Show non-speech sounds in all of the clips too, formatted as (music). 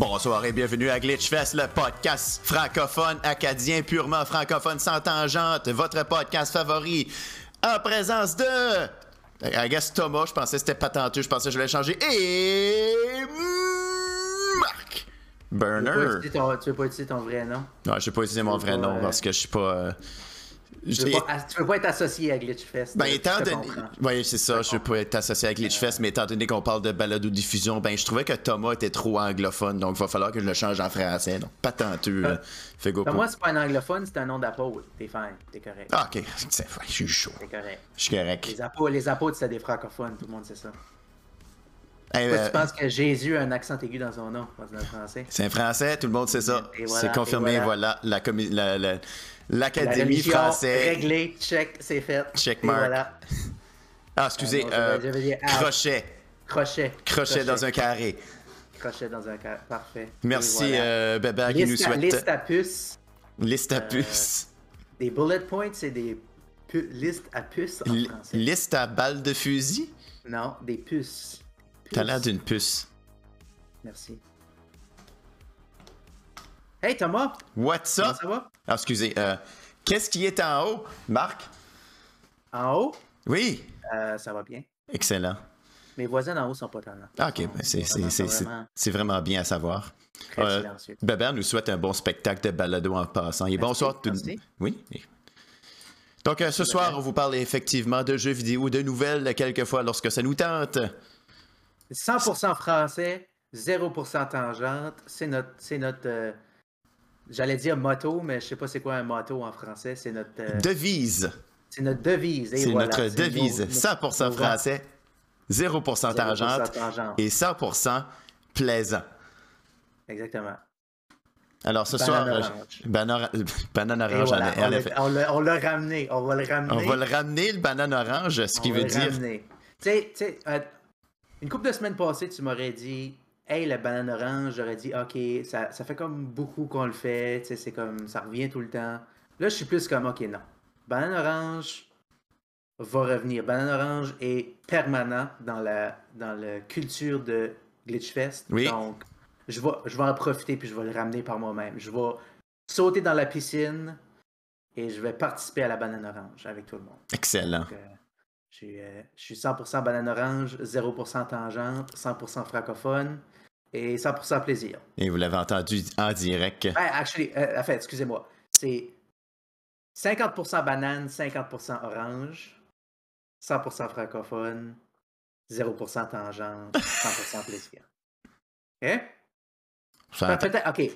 Bonsoir et bienvenue à Glitchfest, le podcast francophone acadien, purement francophone sans tangente, votre podcast favori, en présence de. I guess Thomas, je pensais que c'était patenteux, je pensais que je l'ai changé. Et. Marc Burner. Tu veux pas utiliser ton, tu veux pas utiliser ton vrai nom? Non, je vais pas utiliser mon vrai nom euh, parce que je suis pas. euh, Tu veux, pas, tu veux pas être associé à Glitchfest. Ben, étant donné. Oui, c'est ça, je peux être associé avec Glitchfest, mais étant donné qu'on parle de balado-diffusion, ben, je trouvais que Thomas était trop anglophone, donc il va falloir que je le change en français. Donc, patenteux, là. Fais go moi, c'est pas un anglophone, c'est un nom d'apôtre. T'es fine, t'es correct. Ah, ok, (laughs) C'est- je suis chaud. T'es correct. Je suis correct. Les apôtres, les apôtres, c'était des francophones, tout le monde sait ça. Hey, Pourquoi euh, tu penses que Jésus a un accent aigu dans son nom, dans le français? c'est un français, tout le monde sait ça. Voilà, c'est confirmé, voilà. la- La L'Académie française. réglée, check, c'est fait. Check mark. voilà. Ah, excusez, Ah, non, euh, crochet. Crochet. Crochet dans un carré. Crochet dans un carré. Parfait. Merci, voilà. euh, Bébert, qui nous liste, à, souhaite. liste à puces. Liste à euh, puce. Des bullet points, c'est des pu- listes à puces en français. Liste à balles de fusil? Non, des puces. T'as Puces. l'air d'une puce. Merci. Hey Thomas, What's comment up? ça va? Ah, excusez. euh, Qu'est-ce qui est en haut, Marc? En haut, Oui. euh, ça va bien. Excellent. Mes voisins en haut sont pas tannants. Ah, ok, ben, c'est- vraiment- vraiment bien à savoir. très Euh, silencieux. Bébert nous souhaite un bon spectacle de balado en passant. Et Merci, bonsoir tout merci. Oui. Donc, euh, ce soir, on vous parle effectivement de jeux vidéo, de nouvelles, quelquefois lorsque ça nous tente. 100% français, 0% tangente. C'est notre, c'est notre euh, j'allais dire motto, mais je sais pas c'est quoi un motto en français. C'est notre, euh, Devise. c'est notre devise. C'est voilà, notre devise. nos- nos- 100% nos- français, 0% 0% tangente tangente. et 100% plaisant. Exactement. Alors, ce Banane soir, orange. banane, (laughs) orange, voilà, en- on effet. on l'a ramené. On va le ramener. On va le ramener, le banane orange, ce qui On veut va le dire. ramener. Tu sais, tu sais, euh, une couple de semaines passées, tu m'aurais dit, hey, la banane orange, j'aurais dit, ok, ça, ça fait comme beaucoup qu'on le fait, c'est comme, ça revient tout le temps. Là, je suis plus comme, ok, non. Banane orange va revenir. Banane orange est permanent dans la, dans la culture de Glitchfest. Oui. Donc, je vais, je vais en profiter puis je vais le ramener par moi-même. Je vais sauter dans la piscine et je vais participer à la banane orange avec tout le monde. Excellent. Donc, euh, je suis, euh, je suis 100% banane orange, 0% tangente, 100% francophone et 100% plaisir. Et vous l'avez entendu en direct. Ben, actually, euh, en fait, excusez-moi. C'est 50% banane, 50% orange, 100% francophone, 0% tangente, 100% plaisir. OK? Peut-être, OK.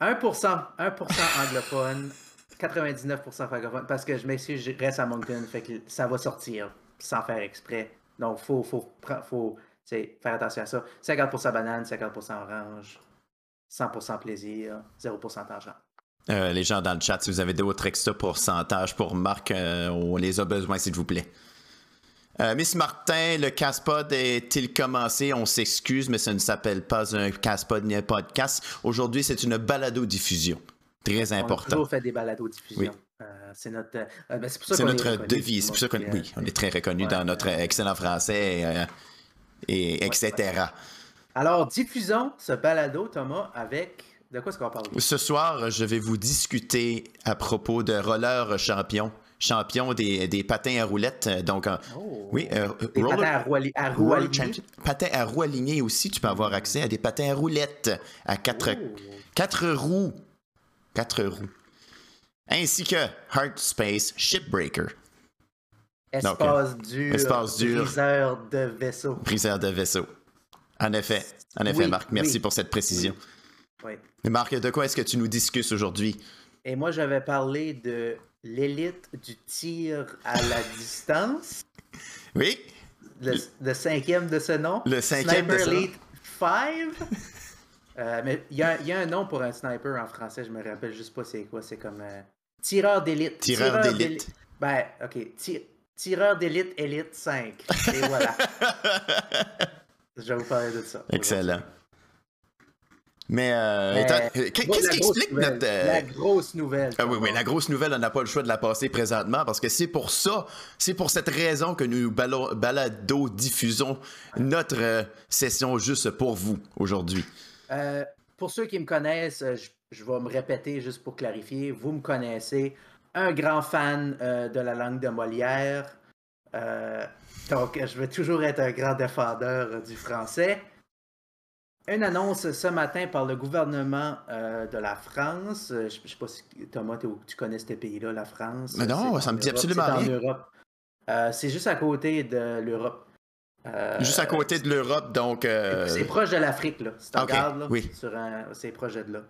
1%, 1% anglophone, 99% francophone, parce que je m'excuse, je reste à Moncton, fait que ça va sortir sans faire exprès. Donc, faut, faut, pre- faut sais, faire attention à ça. 50% banane, 50% orange, 100% plaisir, 0% tangente. Euh, les gens dans le chat, si vous avez d'autres extra pourcentages pour Marc, euh, on les a besoin, s'il vous plaît. Euh, Miss Martin, le Caspod est-il commencé? On s'excuse, mais ça ne s'appelle pas un Caspod ni un podcast. Aujourd'hui, c'est une balado-diffusion. Très On a important. toujours fait des balados diffusion. Oui. Euh, c'est notre, euh, ben, c'est pour ça C'est qu'on est notre reconnu, devise. C'est pour ça qu'on puis, oui, on est très reconnu ouais, dans notre excellent français et etc. Alors, diffusons ce balado, Thomas, avec. De quoi est-ce qu'on parle? Ce soir, je vais vous discuter à propos de roller champion, champion des, des patins à roulettes. Donc, euh, Oh. oui, euh, Des roller- patins à roues, à alignées. Patins à roues alignés aussi, tu peux avoir accès à des patins à roulettes à quatre, Oh. quatre roues. Quatre roues. Ainsi que Heart Space Shipbreaker, Espace dur. espace dur. Briseur de vaisseau. briseur de vaisseau. En effet, en effet, Oui, Marc, merci oui. pour cette précision. Oui. Mais Marc, de quoi est-ce que tu nous discutes aujourd'hui? Et moi, j'avais parlé de l'élite du tir à la (laughs) distance. Oui, Le, le cinquième de ce nom. Le cinquième de Sniper ce nom. Elite 5. (laughs) Euh, mais il y, a- il y a un nom pour un sniper en français, je me rappelle juste pas c'est quoi. C'est comme euh, tireur d'élite. Tireur d'élite. Ben, ok. ti- tireur d'élite, élite 5. Et voilà. (laughs) je vais vous parler de ça. excellent. Mais, euh, Mais- euh, qu'est-ce qui explique nouvelle, notre... euh, La grosse nouvelle. Ah oui, oui, la grosse nouvelle, on n'a pas le choix de la passer présentement parce que c'est pour ça, c'est pour cette raison que nous balado-diffusons notre euh, session juste pour vous aujourd'hui. Pour ceux qui me connaissent, je, je, vais me répéter juste pour clarifier. Vous me connaissez, un grand fan de la langue de Molière. donc, je vais toujours être un grand défendeur du français. Une annonce ce matin par le gouvernement euh, de la France. Euh, je ne sais pas si Thomas, tu connais ce pays-là, la France? Mais non, ça me dit absolument rien. Euh, c'est juste à côté de l'Europe. juste à côté de l'Europe, donc. C'est proche de l'Afrique, là. Si tu regardes, là, oui. sur ces projets-là.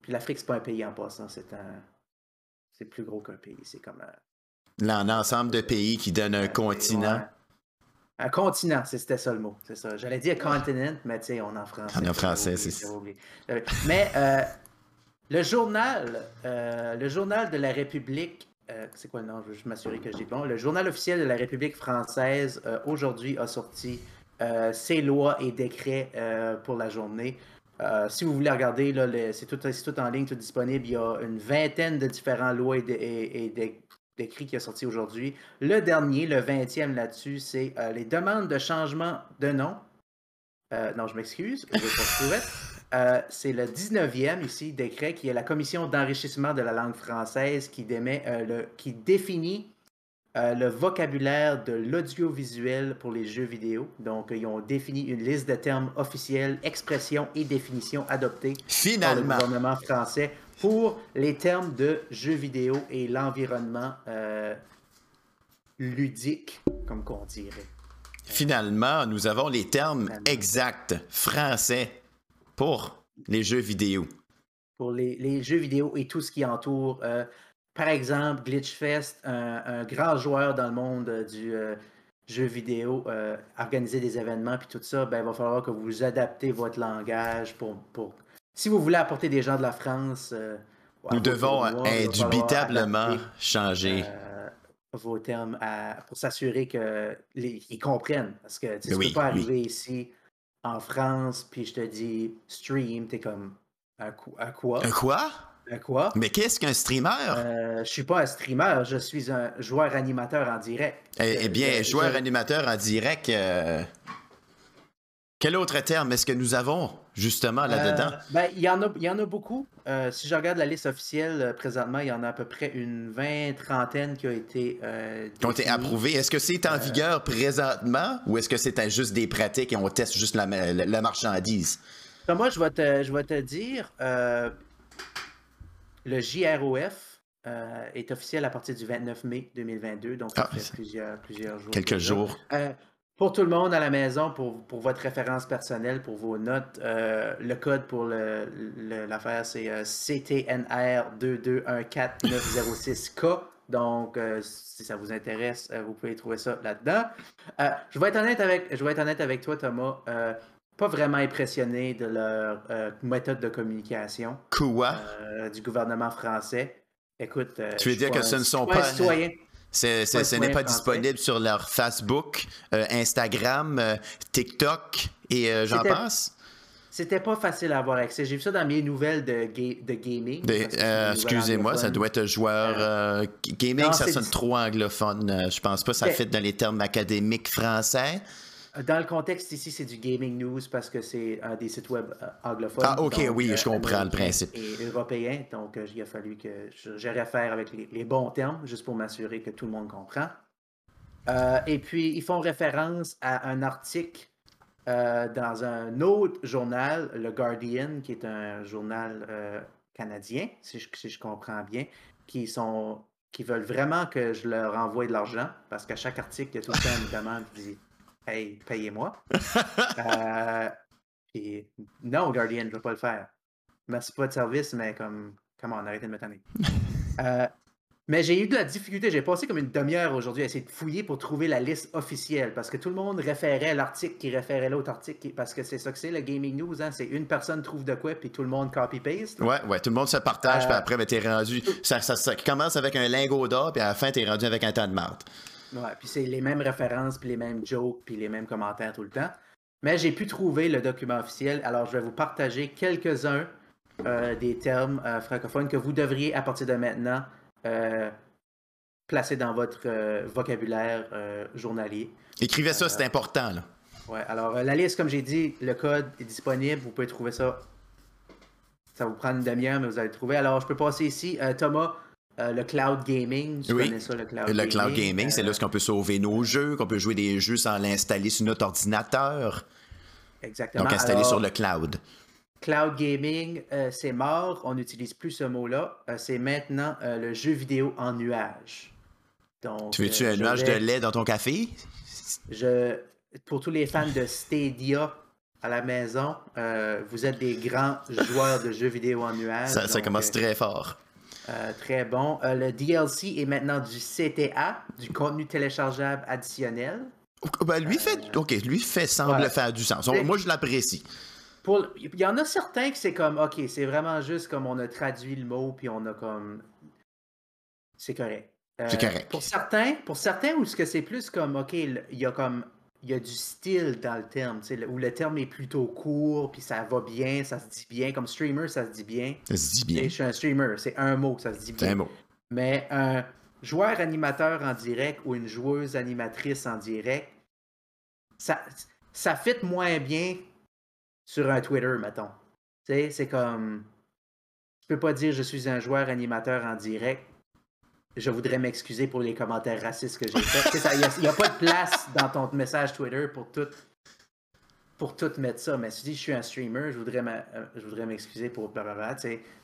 puis l'Afrique, c'est pas un pays en passant, c'est un. C'est plus gros qu'un pays. C'est comme. L'ensemble de pays qui donnent un continent. Un continent, c'était ça le mot. C'est ça. J'allais dire continent, mais tu sais, on est en français. On est en français, c'est ça. Mais euh, le journal, euh, le journal de la République, euh, c'est quoi le nom? Je veux juste m'assurer que je dis bon. Le journal officiel de la République française, aujourd'hui, a sorti ses lois et décrets pour la journée. Si vous voulez regarder, c'est tout, tout, en ligne, tout disponible. Il y a une vingtaine de différents lois et, et, et d'écrit qui est sorti aujourd'hui. Le dernier, le 20e là-dessus, c'est euh, les demandes de changement de nom. Euh, non, je m'excuse, je vais (laughs) euh, c'est le 19e ici, décret, qui est la commission d'enrichissement de la langue française qui, démet, le, qui définit le vocabulaire de l'audiovisuel pour les jeux vidéo. Donc, ils ont défini une liste de termes officiels, expressions et définitions adoptées par le gouvernement français pour les termes de jeux vidéo et l'environnement euh, ludique, comme qu'on dirait. Finalement, nous avons les termes exacts français pour les jeux vidéo. Pour les, jeux vidéo et tout ce qui entoure. Euh, par exemple, Glitchfest, un, grand joueur dans le monde du euh, jeu vidéo, organiser des événements puis tout ça, ben, il va falloir que vous adaptez votre langage pour, pour si vous voulez apporter des gens de la France. Euh, Nous devons indubitablement changer. Euh, vos termes pour s'assurer qu'ils comprennent. Parce que tu ne peux pas arriver ici en France, puis je te dis stream, tu es comme un, quoi? Un quoi? Un quoi? Mais qu'est-ce qu'un streamer? Euh, je suis pas un streamer, je suis un joueur animateur en direct. Eh, eh bien, joueur animateur en direct, quel autre terme est-ce que nous avons justement là-dedans? Euh, ben, il y, en a, y en a beaucoup. Euh, si je regarde la liste officielle euh, présentement, il y en a à peu près une vingt, trentaine qui ont été. qui ont été approuvés. Est-ce que c'est en vigueur présentement ou est-ce que c'est juste des pratiques et on teste juste la, marchandise? moi, je vais te, je vais te dire le JROF est officiel à partir du 29 mai 2022, donc ça ah, fait plusieurs, plusieurs jours. Quelques jours. Pour tout le monde à la maison, pour, votre référence personnelle, pour vos notes, euh, le code pour l'affaire, c'est euh, CTNR2214906K. Donc, euh, si ça vous intéresse, vous pouvez trouver ça là-dedans. je, vais être honnête avec, je vais être honnête avec toi, Thomas. Pas vraiment impressionné de leur méthode de communication. Quoi? du gouvernement français. Écoute, tu veux dire que ce ne sont pas. Citoyens. ce n'est pas disponible sur leur Facebook, euh, Instagram, euh, TikTok et euh, j'en passe? C'était pas facile à avoir accès. J'ai vu ça dans mes nouvelles de, de gaming. Excusez-moi, ça doit être joueur. gaming, ça sonne trop anglophone. je pense pas ça fit dans les termes académiques français. Dans le contexte ici, c'est du gaming news parce que c'est un des sites web euh, anglophones. Ah, ok, oui, je comprends le principe. Et européen, donc euh, il a fallu que je, réfère avec les, bons termes, juste pour m'assurer que tout le monde comprend. Euh, et puis, ils font référence à un article dans un autre journal, le Guardian, qui est un journal canadien, si je, si je, comprends bien, qui sont qui veulent vraiment que je leur envoie de l'argent, parce qu'à chaque article, il y a tout le temps une demande qui dit hey, payez-moi. (laughs) euh, non, Guardian, je ne vais pas le faire. Merci pas de service, mais comme, comment on arrête de me tanner. (laughs) Euh, mais j'ai eu de la difficulté. J'ai passé comme une demi-heure aujourd'hui à essayer de fouiller pour trouver la liste officielle parce que tout le monde référait l'article qui référait l'autre article parce que c'est ça que c'est le gaming news. Hein? C'est une personne trouve de quoi puis tout le monde copy-paste. Ouais, ouais, tout le monde se partage puis euh, après, ben, t'es rendu. Ça, ça, commence avec un lingot d'or puis à la fin, t'es rendu avec un tas de marde. Ouais, puis c'est les mêmes références, puis les mêmes jokes, puis les mêmes commentaires tout le temps. Mais j'ai pu trouver le document officiel, alors je vais vous partager quelques-uns euh, des termes euh, francophones que vous devriez, à partir de maintenant, euh, placer dans votre vocabulaire journalier. Écrivez ça, c'est important. Là. Ouais, alors la liste, comme j'ai dit, le code est disponible. Vous pouvez trouver ça. Ça vous prendre une demi-heure, mais vous allez le trouver. Alors, je peux passer ici. Thomas, euh, le cloud gaming. Tu Oui. connais ça, le cloud Le gaming. cloud gaming, c'est Euh, là où on peut sauver nos jeux, qu'on peut jouer des jeux sans l'installer sur notre ordinateur. Exactement. Donc installer Alors, sur le cloud. Cloud gaming, euh, c'est mort. On n'utilise plus ce mot-là. Euh, c'est maintenant euh, le jeu vidéo en nuage. Donc, Tu veux-tu euh, un nuage vais- de lait dans ton café? Je, pour tous les fans de Stadia à la maison, euh, vous êtes des grands joueurs de jeux vidéo en nuage. Ça, ça donc, commence euh, très fort. Euh, très bon. Euh, le DLC est maintenant du CTA, du contenu téléchargeable additionnel. Ben, lui fait, ok, lui fait semble faire du sens. Moi, je l'apprécie. Pour, il y en a certains qui c'est comme, ok, c'est vraiment juste comme on a traduit le mot, puis on a comme. C'est correct. Euh, C'est correct. Pour certains, pour certains, où ce que c'est plus comme, ok, il y a comme. Il y a du style dans le terme, où le terme est plutôt court, puis ça va bien, ça se dit bien. Comme streamer, ça se dit bien. Ça se dit Et bien. je suis un streamer, c'est un mot, ça se dit C'est bien. un mot. Mais un joueur animateur en direct ou une joueuse animatrice en direct, ça, ça fit moins bien sur un Twitter, mettons. Tu sais, c'est comme. Tu peux pas dire je suis un joueur animateur en direct. Je voudrais m'excuser pour les commentaires racistes que j'ai faits. Il n'y a, pas de place dans ton message Twitter pour tout, pour tout mettre ça. Mais si tu dis je suis un streamer, je voudrais m'a- euh, je voudrais m'excuser pour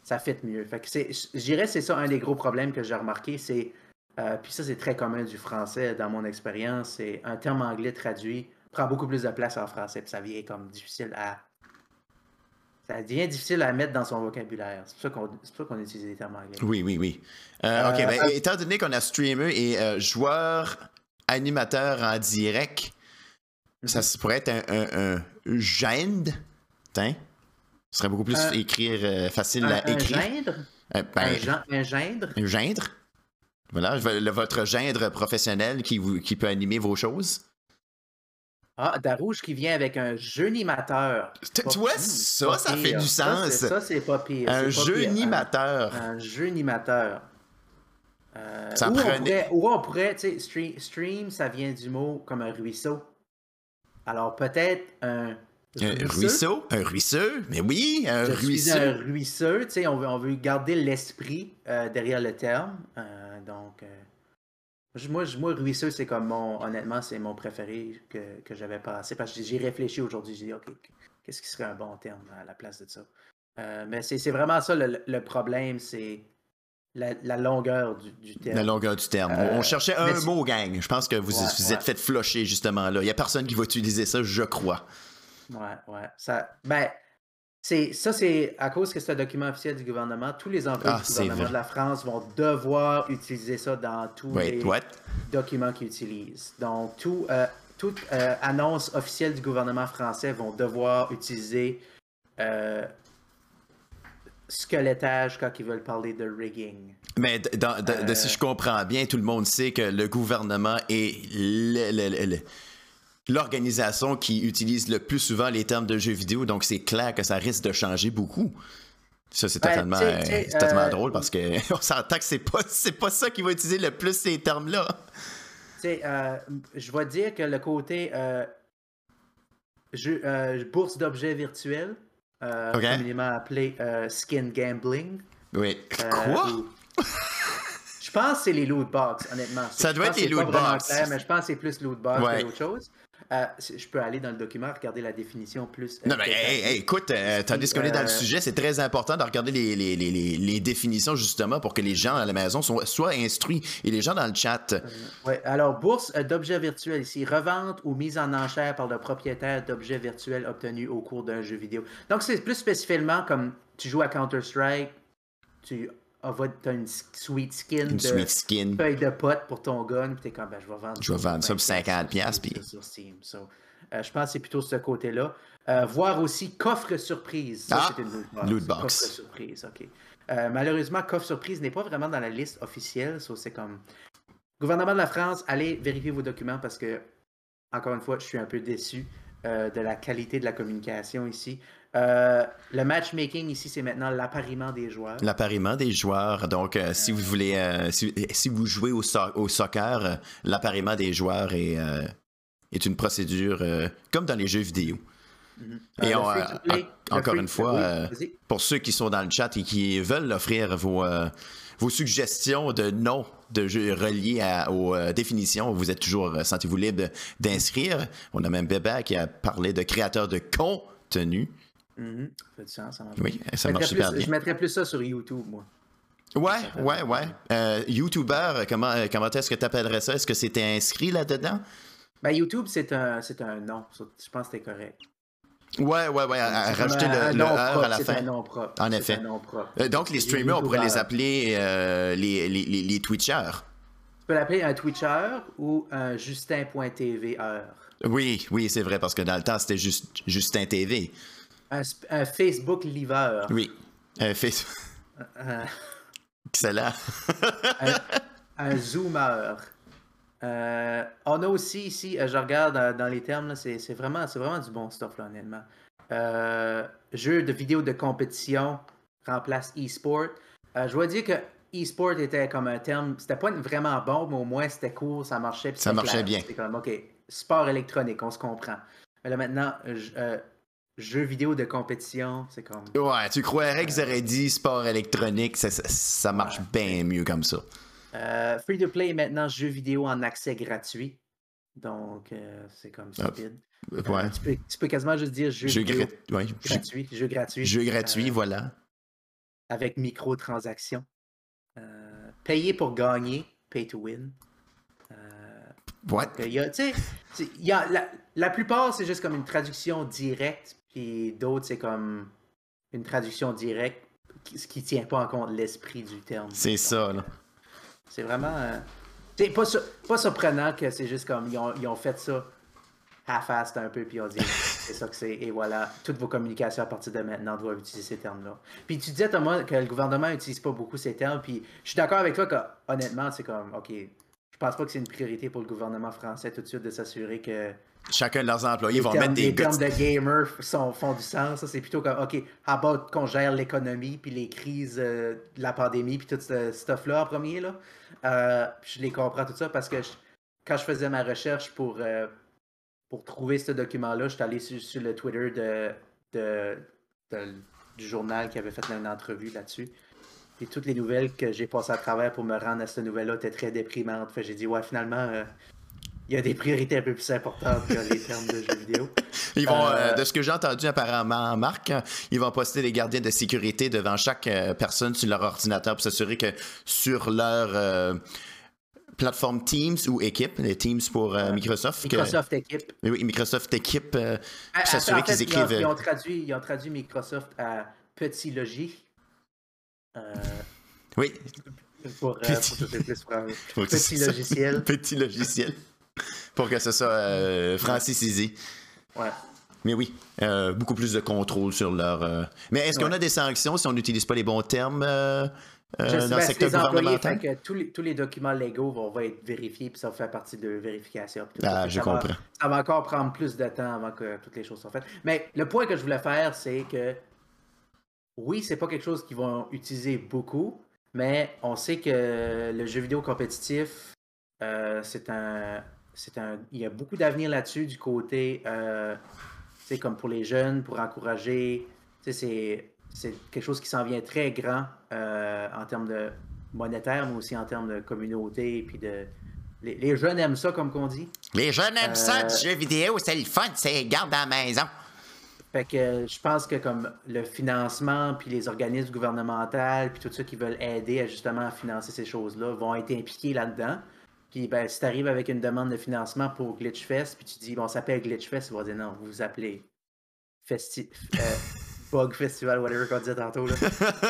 ça mieux. Fait c'est, je dirais c'est ça un des gros problèmes que j'ai remarqué. C'est, euh, puis ça, c'est très commun du français dans mon expérience. C'est un terme anglais traduit prend beaucoup plus de place en français. Puis ça vient comme difficile à. Ça devient difficile à mettre dans son vocabulaire. C'est pour ça qu'on, ça utilise des termes anglais. Oui, oui, oui. Euh, ok, Euh, ben, euh, étant donné qu'on a streamer et euh, joueur animateur en direct, ça se pourrait être un, un, un gendre. Tiens. Ce serait beaucoup plus Un- écrire euh, facile Un, à un écrire. gendre? Euh, ben, un, gen- un gendre? un gendre? Voilà, le- votre gendre professionnel qui, vous, qui peut animer vos choses. Ah, Darouche qui vient avec un jeunimateur. Tu vois, ça, ça fait du sens. Ça, c'est pas pire. un pire. jeunimateur. Un, un jeunimateur. Euh, Ça prenait- on pourrait, ou on pourrait, tu sais, stream, stream, ça vient du mot comme un ruisseau. Alors peut-être un Un ruisseau, un ruisseau, mais oui, un Je suis ruisseau. un ruisseux, tu sais, on veut, on veut garder l'esprit euh, derrière le terme. Euh, donc, euh, je- moi, je- moi, ruisseux, c'est comme mon, honnêtement, c'est mon préféré que, que j'avais passé parce que j'ai réfléchi aujourd'hui. J'ai dit, OK, qu'est-ce qui serait un bon terme à la place de ça? Euh, mais c'est c'est vraiment ça le, le problème, c'est la, la longueur du, du terme. La longueur du terme. Euh, on cherchait un mais mot, gang. Je pense que vous Ouais, vous ouais. êtes fait flusher justement là. Il n'y a personne qui va utiliser ça, je crois. Ouais, ouais. Ça, ben, ça, c'est à cause que c'est un document officiel du gouvernement. Tous les employés Ah, du gouvernement de la France vont devoir utiliser ça dans tous Wait, les what? documents qu'ils utilisent. Donc, tout, euh, toute euh, annonce officielle du gouvernement français vont devoir utiliser euh, squelettage quand ils veulent parler de rigging. Mais dans- de- si je comprends bien, tout le monde sait que le gouvernement est le- le- le- le- l'organisation qui utilise le plus souvent les termes de jeux vidéo, donc c'est clair que ça risque de changer beaucoup. Ça, c'est Ben, totalement, euh, totalement euh, drôle parce que (laughs) on s'entend que c'est pas, c'est pas ça qui va utiliser le plus ces termes-là. Tu sais, euh, je vais dire que le côté euh, jeu- euh, bourse d'objets virtuels, euh, Ok. communément appelé skin gambling. Oui. Quoi? ou- Je pense que c'est les loot box, honnêtement. Ça Je doit être les loot box. clair, mais je pense que c'est plus loot box Ouais. que autre chose. Euh, je peux aller dans le document, regarder la définition plus. euh, Non, mais détaillée. hey, hey, écoute, euh, tandis qu'on est dans le Euh, sujet, c'est très important de regarder les, les, les, définitions justement pour que les gens à la maison soient, soient instruits et les gens dans le chat. Ouais, alors, bourse d'objets virtuels ici. Revente ou mise en enchère par le propriétaire d'objets virtuels obtenus au cours d'un jeu vidéo. Donc, c'est plus spécifiquement comme tu joues à Counter-Strike, tu as une sweet skin Une de sweet skin. feuille de pote pour ton gun, puis t'es comme, ben, je vais vendre Je vais vendre ça pour 50 piastres, puis- sur Steam. So, euh, je pense que c'est plutôt ce côté-là. Euh, voir aussi coffre surprise. Ça, Ah, c'est une loot box. Coffre surprise, OK. Euh, malheureusement, coffre surprise n'est pas vraiment dans la liste officielle. so c'est comme. Gouvernement de la France, allez vérifier vos documents parce que, encore une fois, je suis un peu déçu de la qualité de la communication ici. Euh, le matchmaking ici, c'est maintenant l'appariement des joueurs. L'appariement des joueurs. Donc, euh, si vous voulez, euh, si, si vous jouez au, so- au soccer, l'appariement des joueurs est, est une procédure comme dans les jeux vidéo. Mhm. Et on, en- encore une fois, oui, pour ceux qui sont dans le chat et qui veulent offrir vos, vos suggestions de noms de jeux reliés à- aux euh, définitions, vous êtes toujours, euh, sentez-vous libre d'inscrire. On a même Bébé qui a parlé de créateurs de contenu. Mhm. Ça fait du sens, ça marche. Oui, ça marche mettrais super plus- bien. Je mettrais plus ça sur YouTube, moi. Ouais, ouais, ouais. Euh, YouTuber, comment, euh, comment est-ce que tu appellerais ça? Est-ce que c'était inscrit là-dedans? Ben, YouTube, c'est un, c'est un nom. Je pense que c'était correct. Ouais, ouais, ouais. À, rajouter un- le, le nom R à la c'est fin. un nom propre. En C'est effet. un nom propre. Euh, donc, les streamers, on pourrait les appeler euh, les, les, les, les Twitchers. Tu peux l'appeler un Twitcher ou un Justin.tv. Oui, oui, c'est vrai, parce que dans le temps, c'était juste Justin TV. Un, Facebook Liver. Oui. Un, Excellent. un- un Zoomer. Euh, on a aussi ici, euh, je regarde dans les termes, c'est c'est vraiment, c'est vraiment du bon stuff, là, honnêtement. Euh, jeu de vidéo de compétition remplace e-sport. Euh, je dois dire que e-sport était comme un terme, c'était pas vraiment bon, mais au moins c'était cool, ça marchait. Ça marchait clair. bien. C'était comme, OK, sport électronique, on se comprend. Mais là maintenant, j- euh, jeu vidéo de compétition, c'est comme. Ouais, tu croirais qu'ils auraient dit sport électronique, ça, ça, ça marche bien mieux comme ça. Euh, free to play maintenant, jeu vidéo en accès gratuit. Donc, euh, c'est comme stupide. Euh, Ouais. tu, peux, tu peux quasiment juste dire jeu, Jeu, vidéo gra- ouais, jeu- gratuit. Jeu gratuit. jeu gratuit, Euh, voilà. avec microtransactions. Euh, payer pour gagner. Pay to win. Euh, Ouais. il y a, y a, la, la plupart, c'est juste comme une traduction directe. Puis d'autres, c'est comme une traduction directe. Ce qui ne tient pas en compte l'esprit du terme. C'est ça, là. C'est vraiment. euh, C'est pas, sur- pas surprenant que c'est juste comme. Ils ont, ils ont fait ça half-assed un peu, puis ils ont dit (laughs) c'est ça que c'est. Et voilà, toutes vos communications à partir de maintenant doivent utiliser ces termes-là. Puis tu disais, Thomas, que le gouvernement n'utilise pas beaucoup ces termes, puis je suis d'accord avec toi que, honnêtement, c'est comme, OK, pense pas que c'est une priorité pour le gouvernement français tout de suite de s'assurer que Chacun de leurs employés vont termes, mettre des les termes de gamer sont, font du sens. Ça, c'est plutôt comme, OK, how about qu'on gère l'économie, puis les crises euh, de la pandémie, puis tout ce stuff-là en premier. Là? Euh, je les comprends tout ça parce que je- quand je faisais ma recherche pour, euh, pour trouver ce document-là, je suis allé sur, sur le Twitter de, de- de- du journal qui avait fait une entrevue là-dessus. Et toutes les nouvelles que j'ai passées à travers pour me rendre à cette nouvelle-là étaient très déprimantes. Fait j'ai dit, ouais, finalement, euh, il y a des priorités un peu plus importantes que les termes de jeux vidéo. (laughs) Ils vont, euh, Euh, de ce que j'ai entendu apparemment, Marc, ils vont poster des gardiens de sécurité devant chaque personne sur leur ordinateur pour s'assurer que sur leur plateforme Teams ou équipe, les Teams pour euh, Microsoft, que- Microsoft Équipe. Oui, Microsoft équipe, euh, pour s'assurer qu'ils écrivent. Ils ont, traduit, ils ont traduit Microsoft à petit logis. Euh, Oui, pour, euh, Petit- (laughs) pour plus pour logiciel. petit logiciel. Pour que ce soit euh, francisisé. Ouais. Mais oui, euh, beaucoup plus de contrôle sur leur. euh, Mais est-ce qu'on a des sanctions si on n'utilise pas les bons termes euh, sais, dans ben, le secteur les employés, gouvernemental? fait que tous, les, tous les documents légaux vont, vont être vérifiés, puis ça va faire partie de vérification. tout. Ah, je ça va- comprends. ça va encore prendre plus de temps avant que toutes les choses soient faites. Mais le point que je voulais faire, c'est que oui, c'est pas quelque chose qu'ils vont utiliser beaucoup, mais on sait que le jeu vidéo compétitif, euh, c'est un, c'est un, il y a beaucoup d'avenir là-dessus du côté, euh, tu sais, comme pour les jeunes, pour encourager, c'est, c'est quelque chose qui s'en vient très grand euh, en termes de monétaire, mais aussi en termes de communauté, puis de, les, les jeunes aiment ça, comme qu'on dit. Les jeunes aiment ça, Euh, du jeu vidéo, c'est le fun, c'est garde à la maison. Fait que je pense que comme le financement, puis les organismes gouvernementaux, puis tout ça qui veulent aider à justement à financer ces choses-là, vont être impliqués là-dedans. Puis ben, si tu arrives avec une demande de financement pour Glitchfest, puis tu dis, bon, ça s'appelle Glitchfest, ils vont dire non, vous vous appelez Festi euh, (laughs) Bug Festival, whatever qu'on disait tantôt. Là.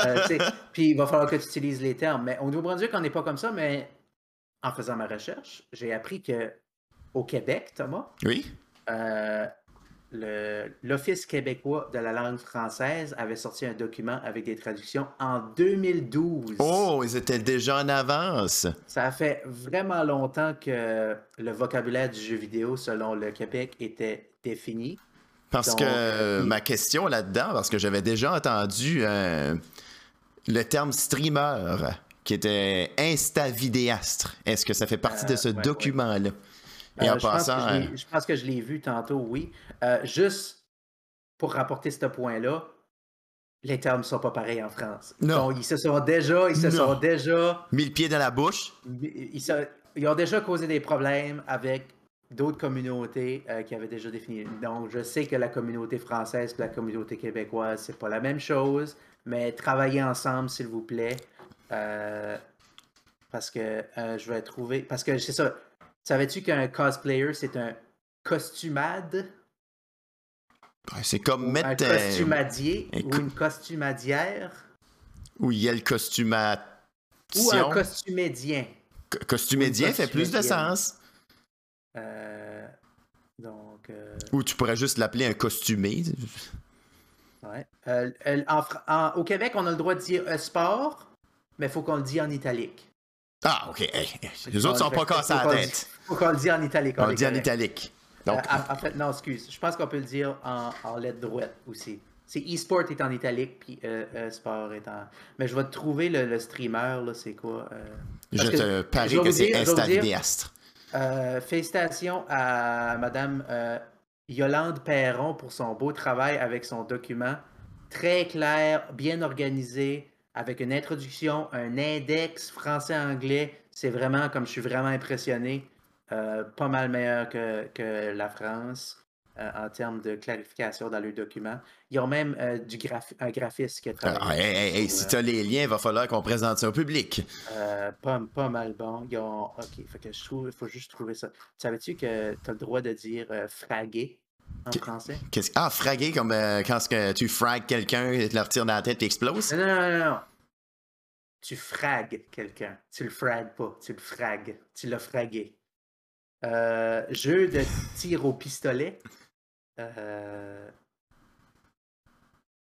Euh, puis il va falloir que tu utilises les termes. Mais au Nouveau-Brunswick, on n'est pas comme ça, mais en faisant ma recherche, j'ai appris que au Québec, Thomas, Oui? euh, l'Office québécois de la langue française avait sorti un document avec des traductions en 2012. Oh, ils étaient déjà en avance. Ça fait vraiment longtemps que le vocabulaire du jeu vidéo, selon le Québec, était défini. Parce Donc, que euh, il- ma question là-dedans, parce que j'avais déjà entendu euh, le terme streamer qui était insta-vidéastre. Est-ce que ça fait partie de Euh, ce ouais, document-là? Et en Euh, je, pense passant, que je l'ai- euh, je pense que je l'ai vu tantôt, oui. Euh, juste pour rapporter ce point-là, les termes ne sont pas pareils en France. Non. Donc, ils se sont déjà, ils se Non. sont déjà, mille pieds dans la bouche. ils, se- ils ont déjà causé des problèmes avec d'autres communautés euh, qui avaient déjà défini. Donc, je sais que la communauté française et la communauté québécoise, c'est pas la même chose, mais travaillez ensemble, s'il vous plaît. Euh, parce que euh, je vais trouver. Parce que c'est ça. Savais-tu qu'un cosplayer, c'est un costumade? Ouais, C'est comme ou mettre. un euh, costumadier ou une costumadière? où il y a le costumat. Ou un costumédien? Co- Costumédien fait plus de sens. Euh, donc. euh, Ou tu pourrais juste l'appeler un costumé. Ouais. Euh, en Fra- en- au Québec, on a le droit de dire euh, sport, mais il faut qu'on le dise en italique. Ah, ok. Hey, Les autres sont pas cassés à la tête. Faut qu'on le dise en italique. On le dit en italique. Euh, Donc, en, en fait, non, excuse. Je pense qu'on peut le dire en, en lettres droites aussi. C'est e-sport est en italique, puis euh, euh, sport est en. Mais je vais te trouver le, le streamer, là, c'est quoi euh, je que- te parie que c'est Instavidéastre. Euh, félicitations à Madame Yolande Perron pour son beau travail avec son document. Très clair, bien organisé, avec une introduction, un index français-anglais. C'est vraiment, comme je suis vraiment impressionné, euh, pas mal meilleur que, que la France euh, en termes de clarification dans le document. Ils ont même euh, du un graphiste qui a travaillé. Ah, hey, hey, hey, sur, si tu as les liens, il va falloir qu'on présente ça au public. pas, pas mal bon. Ils ont... Ok, fait que je trouve, il faut juste trouver ça. Savais-tu que tu as le droit de dire fraguer en français? Ah, fraguer comme euh, quand que tu fragues quelqu'un, il te le retire dans la tête et explose? Non, non, non, non. Tu fragues quelqu'un. Tu le fragues pas, tu le fragues. Tu l'as fragué. Euh, jeu de (laughs) tir au pistolet. Euh,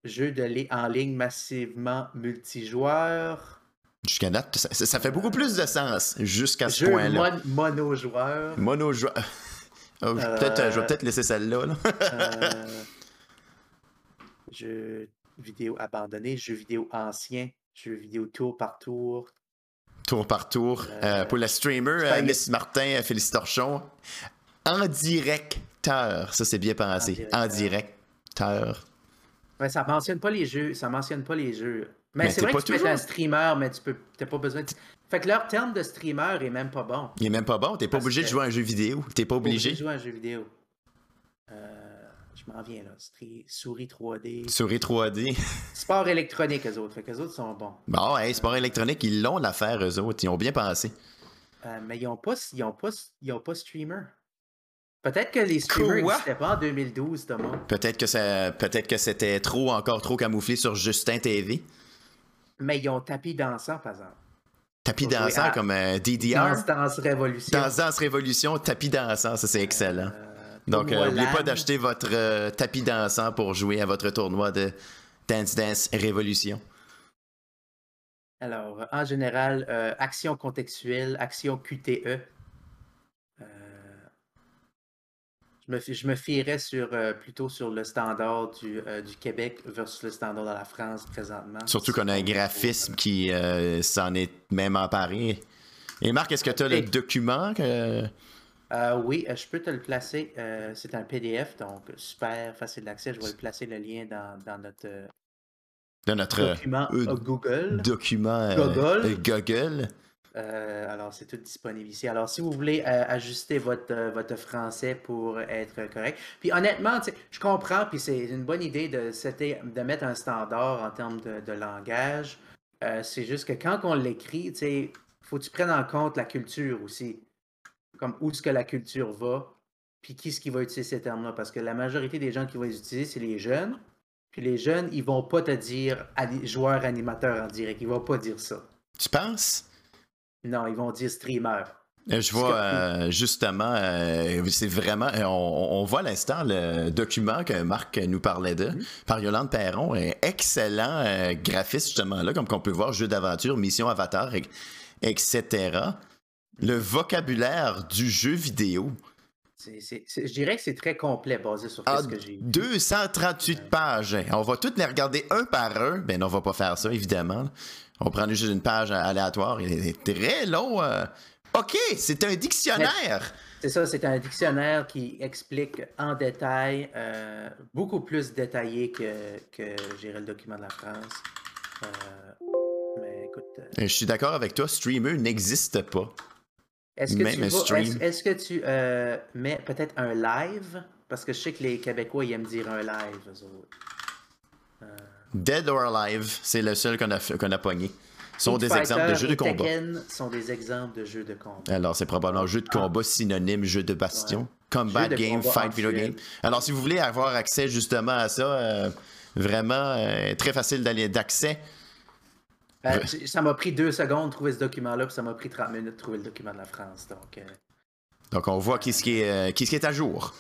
jeu de li- en ligne massivement multijoueur. Jusqu'à date, ça, fait beaucoup plus de sens jusqu'à ce point-là. mon- monojoueur. Mono (laughs) Oh, je- peut-être, euh, je vais peut-être laisser celle-là. là. Euh, jeux vidéo abandonné, jeux vidéo ancien, jeux vidéo tour par tour. tour par tour. Euh, pour la streamer, Miss Martin, Félix Torchon. En directeur. Ça, c'est bien pensé. En directeur. Ouais, ça mentionne pas les jeux, ça mentionne pas les jeux. Mais, Mais c'est vrai que tu peux être un streamer, mais tu peux t'as pas besoin de... Fait que leur terme de streamer est même pas bon. Il est même pas bon. T'es pas obligé de jouer à un jeu vidéo. T'es pas Pas obligé obligé. de jouer à un jeu vidéo. Euh, je m'en viens là. Souris 3D. Souris 3D. Sport électronique, eux autres. Fait que eux autres sont bons. Bon, hey, sport électronique, ils l'ont l'affaire, eux autres. Ils ont bien pensé. Euh, mais ils ont pas, ils ont pas, ils ont pas streamer. Peut-être que les streamers n'existaient pas en 2012, Thomas. Peut-être que ça, peut-être que c'était trop, encore trop camouflé sur Justin TV. Mais ils ont tapis dansant, par exemple. Tapis dansant comme euh, DDR. Danse, danse, révolution. Dans Danse Révolution, tapis dansant, ça c'est excellent. Euh, Donc, tournoi n'oubliez pas d'acheter votre euh, tapis dansant pour jouer à votre tournoi de Dance Dance Révolution. Alors, euh, en général, euh, action contextuelle, action QTE. Euh, je, me, fi- je me fierais sur, euh, plutôt sur le standard du, euh, du Québec versus le standard de la France présentement. Surtout qu'on a un Sinon, graphisme qui euh, s'en est même emparé. Et Marc, est-ce que tu as le document que... Euh, oui, euh, je peux te le placer. euh, c'est un PDF, donc super facile d'accès. Je vais le placer le lien dans, dans notre euh, de notre document euh, euh, Google. document euh, Google. euh, Google? Euh, alors, c'est tout disponible ici. Alors, si vous voulez euh, ajuster votre, euh, votre français pour être correct. Puis, honnêtement, je comprends, puis c'est une bonne idée de, de mettre un standard en termes de, langage. C'est juste que quand on l'écrit, sais, faut que tu prennes en compte la culture aussi. Comme où est-ce que la culture va, puis qui est-ce qui va utiliser ces termes-là. Parce que la majorité des gens qui vont les utiliser, c'est les jeunes. Puis les jeunes, ils vont pas te dire joueur animateur en direct. Ils vont pas dire ça. Tu penses? Non, ils vont dire streamer. Euh, Je vois euh, justement, euh, c'est vraiment, on, on voit à l'instant le document que Marc nous parlait de, par Yolande Perron, un excellent euh, graphiste justement là, comme qu'on peut voir, jeu d'aventure, mission avatar, et- etc. Le vocabulaire du jeu vidéo. Je dirais que c'est très complet basé sur Ah, ce que j'ai vu. 238 pages. On va toutes les regarder un par un. Ben non, on va pas faire ça, évidemment. On va prendre juste une page aléatoire. Il est très long. euh. OK, c'est un dictionnaire. C'est ça, c'est un dictionnaire qui explique en détail, euh, beaucoup plus détaillé que, que gérer le document de la France. Euh, mais écoute. euh, Je suis d'accord avec toi, streamer n'existe pas. Est-ce que, tu un vas- stream. est-ce- est-ce que tu euh, mets peut-être un live? Parce que je sais que les Québécois, ils aiment dire un live, autres. Dead or Alive, c'est le seul qu'on a, qu'on a pogné. Ce sont des exemples de jeux de combat. Tekken sont des exemples de jeux de combat. Alors, c'est probablement jeu de combat synonyme, jeu de bastion. Ouais. Combat Jeu game, fight video game. Alors, si vous voulez avoir accès justement à ça, euh, vraiment euh, très facile d'aller d'accès. Ouais. j- Ça m'a pris deux secondes de trouver ce document-là, puis ça m'a pris 30 minutes de trouver le document de la France. Donc, euh, Donc, on voit qui ce qui est, euh, qui est à jour.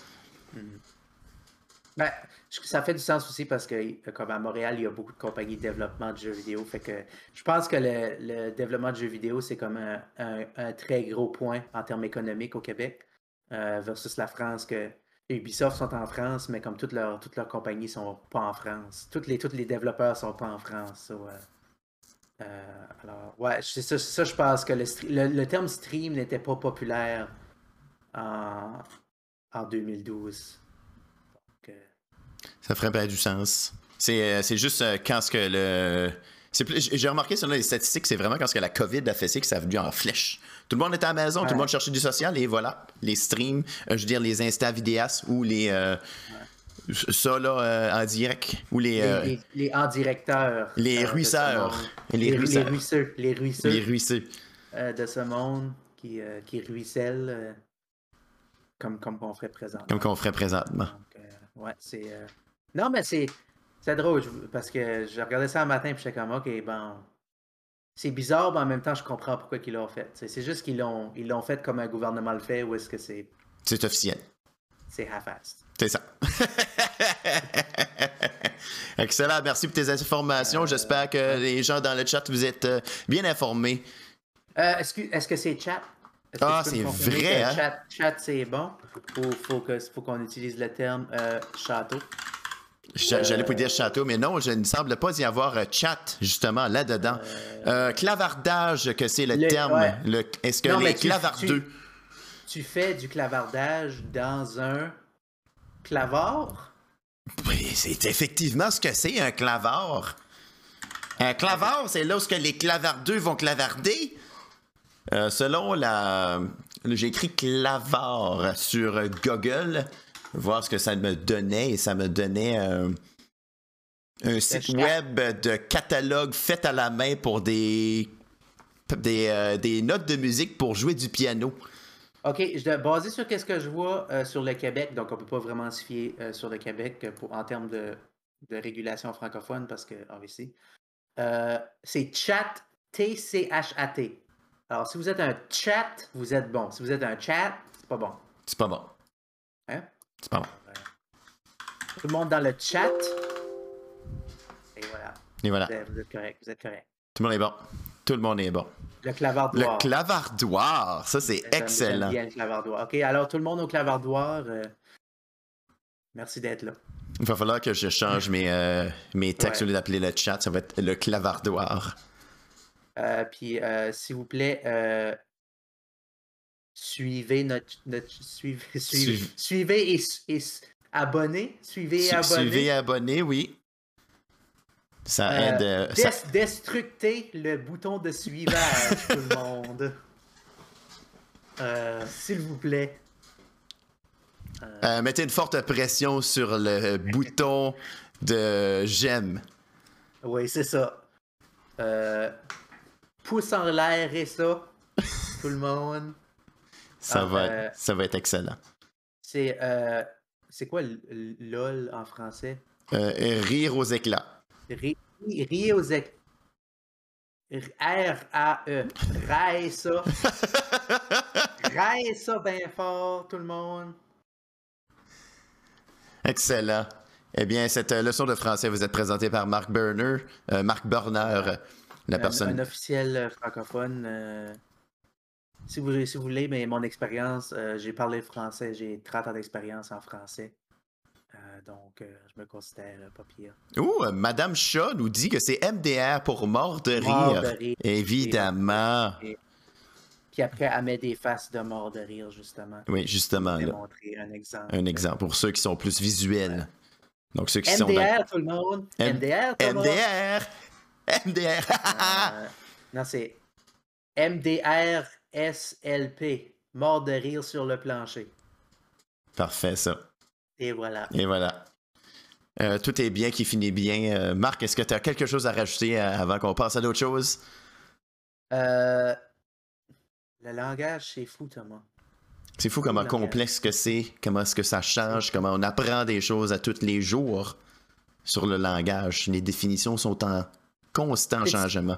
ben, je- ça fait du sens aussi parce que, euh, comme à Montréal, il y a beaucoup de compagnies de développement de jeux vidéo. Fait que je pense que le, le développement de jeux vidéo, c'est comme un, un- un très gros point en termes économiques au Québec euh, versus la France. que Ubisoft sont en France, mais comme toutes leurs toutes leurs compagnies sont pas en France. Toutes les, tous les développeurs sont pas en France. so, euh, alors, ouais, c'est ça, je pense que le, le, le terme stream n'était pas populaire en, en 2012. Donc, euh, Ça ferait bien du sens. C'est euh, juste quand ce que le. J'ai remarqué sur les statistiques, c'est vraiment quand ce que la COVID a fait, c'est que ça a venu en flèche. Tout le monde était à la maison, tout le monde cherchait du social et voilà, les streams, je veux dire les Insta vidéastes ou les. euh, Ça là euh, en direct ou les. les, euh, les, les en-directeurs. les euh, ruisseurs. Les ruisseurs. ruisseux. Les ruisseux les ruisseux. de ce monde qui, qui ruissellent euh, comme, comme on ferait présentement. Comme qu'on ferait présentement. Donc, ouais, c'est. Non, mais c'est. C'est drôle je- parce que je regardais ça un matin et j'étais comme, ok, bon. C'est bizarre, mais en même temps, je comprends pourquoi ils l'ont fait. C'est c'est juste qu'ils l'ont ils l'ont fait comme un gouvernement le fait ou est-ce que c'est C'est officiel. c'est half-assed. C'est ça. (laughs) Excellent. Merci pour tes informations. J'espère que les gens dans le chat, vous êtes euh, bien informés. Euh, Est-ce que c'est chat? Ah, c'est vrai, hein? Chat, chat, c'est bon? Ou faut qu'on utilise le terme euh, château. J'a- J'allais pas dire château, mais non, je ne semble pas y avoir euh, chat, justement, là-dedans. Euh, clavardage, que c'est le, Le- terme. ouais. Le- Est-ce que Non, les mais tu- clavardeux... Tu fais du clavardage dans un clavard? Oui, c'est effectivement ce que c'est, un clavard. Un clavard, c'est là où les clavardeux vont clavarder. Euh, selon la... J'ai écrit clavard sur Google, voir ce que ça me donnait, et ça me donnait euh, un site web de catalogue fait à la main pour des, des, euh, des notes de musique pour jouer du piano. OK, je basé sur qu'est-ce que je vois euh, sur le Québec, donc on peut pas vraiment se fier euh, sur le Québec euh, pour, en termes de, de régulation francophone parce que, obviously, euh, c'est chat, T-C-H-A-T. Alors, si vous êtes un chat, vous êtes bon. Si vous êtes un chat, c'est pas bon. C'est pas bon. Hein? C'est pas bon. Tout le monde dans le chat. Et voilà, Et voilà. vous êtes, vous êtes correct, vous êtes correct. Tout le monde est bon. Tout le monde est bon. Le Le clavardoir. clavardoir, ça c'est excellent. bien le clavardoir. OK, alors tout le monde au clavardoir, euh, merci d'être là. Il va falloir que je change mes, euh, mes textes Ouais. au lieu d'appeler le chat, ça va être le clavardoir. Euh, puis, s'il vous plaît, suivez notre. notre- suivez, suivez, Suiv- suivez et, et abonnez. Suivez et Su- abonnez. Suivez et abonnez, oui. Ça Euh, aide. euh, ça- Destructez le bouton de suivage, (laughs) tout le monde. Euh, S'il vous plaît. euh, mettez une forte pression sur le bouton de j'aime. Oui, c'est ça. Pouce en l'air et ça, tout le monde. Ça, Ah, va, euh, ça va être excellent. C'est c'est quoi LOL en français? Rire aux éclats. Éc- R-A-E. Raille ça. (laughs) Raille ça bien fort, tout le monde. Excellent. Eh bien, cette euh, leçon de français vous êtes présentée par Marc Berner, euh, Marc Berner, la Un- personne. Un, officiel euh, francophone. euh, si, vous, si vous voulez, mais mon expérience, euh, j'ai parlé français, j'ai 30 ans d'expérience en français. Euh, donc, euh, je me considère pas pire. Ouh, euh, Madame Shaw nous dit que c'est MDR pour mort de rire. Mort de rire. Évidemment. Puis après, elle met des faces de mort de rire, justement. Oui, justement. Je vais Là. montrer un exemple. Un exemple pour ceux qui sont plus visuels. Donc ceux qui sont dans... MDR, tout le monde. M- MDR, tout le monde. MDR! MDR! Euh, non, c'est MDR SLP. Mort de rire sur le plancher. Parfait, ça. Et voilà. Et voilà. Euh, tout est bien qui finit bien. Euh, Marc, est-ce que tu as quelque chose à rajouter euh, avant qu'on passe à d'autres choses? Euh, le langage, c'est fou, Thomas. C'est fou comment complexe que c'est, comment est-ce que ça change, comment on apprend des choses à tous les jours sur le langage. Les définitions sont en constant changement.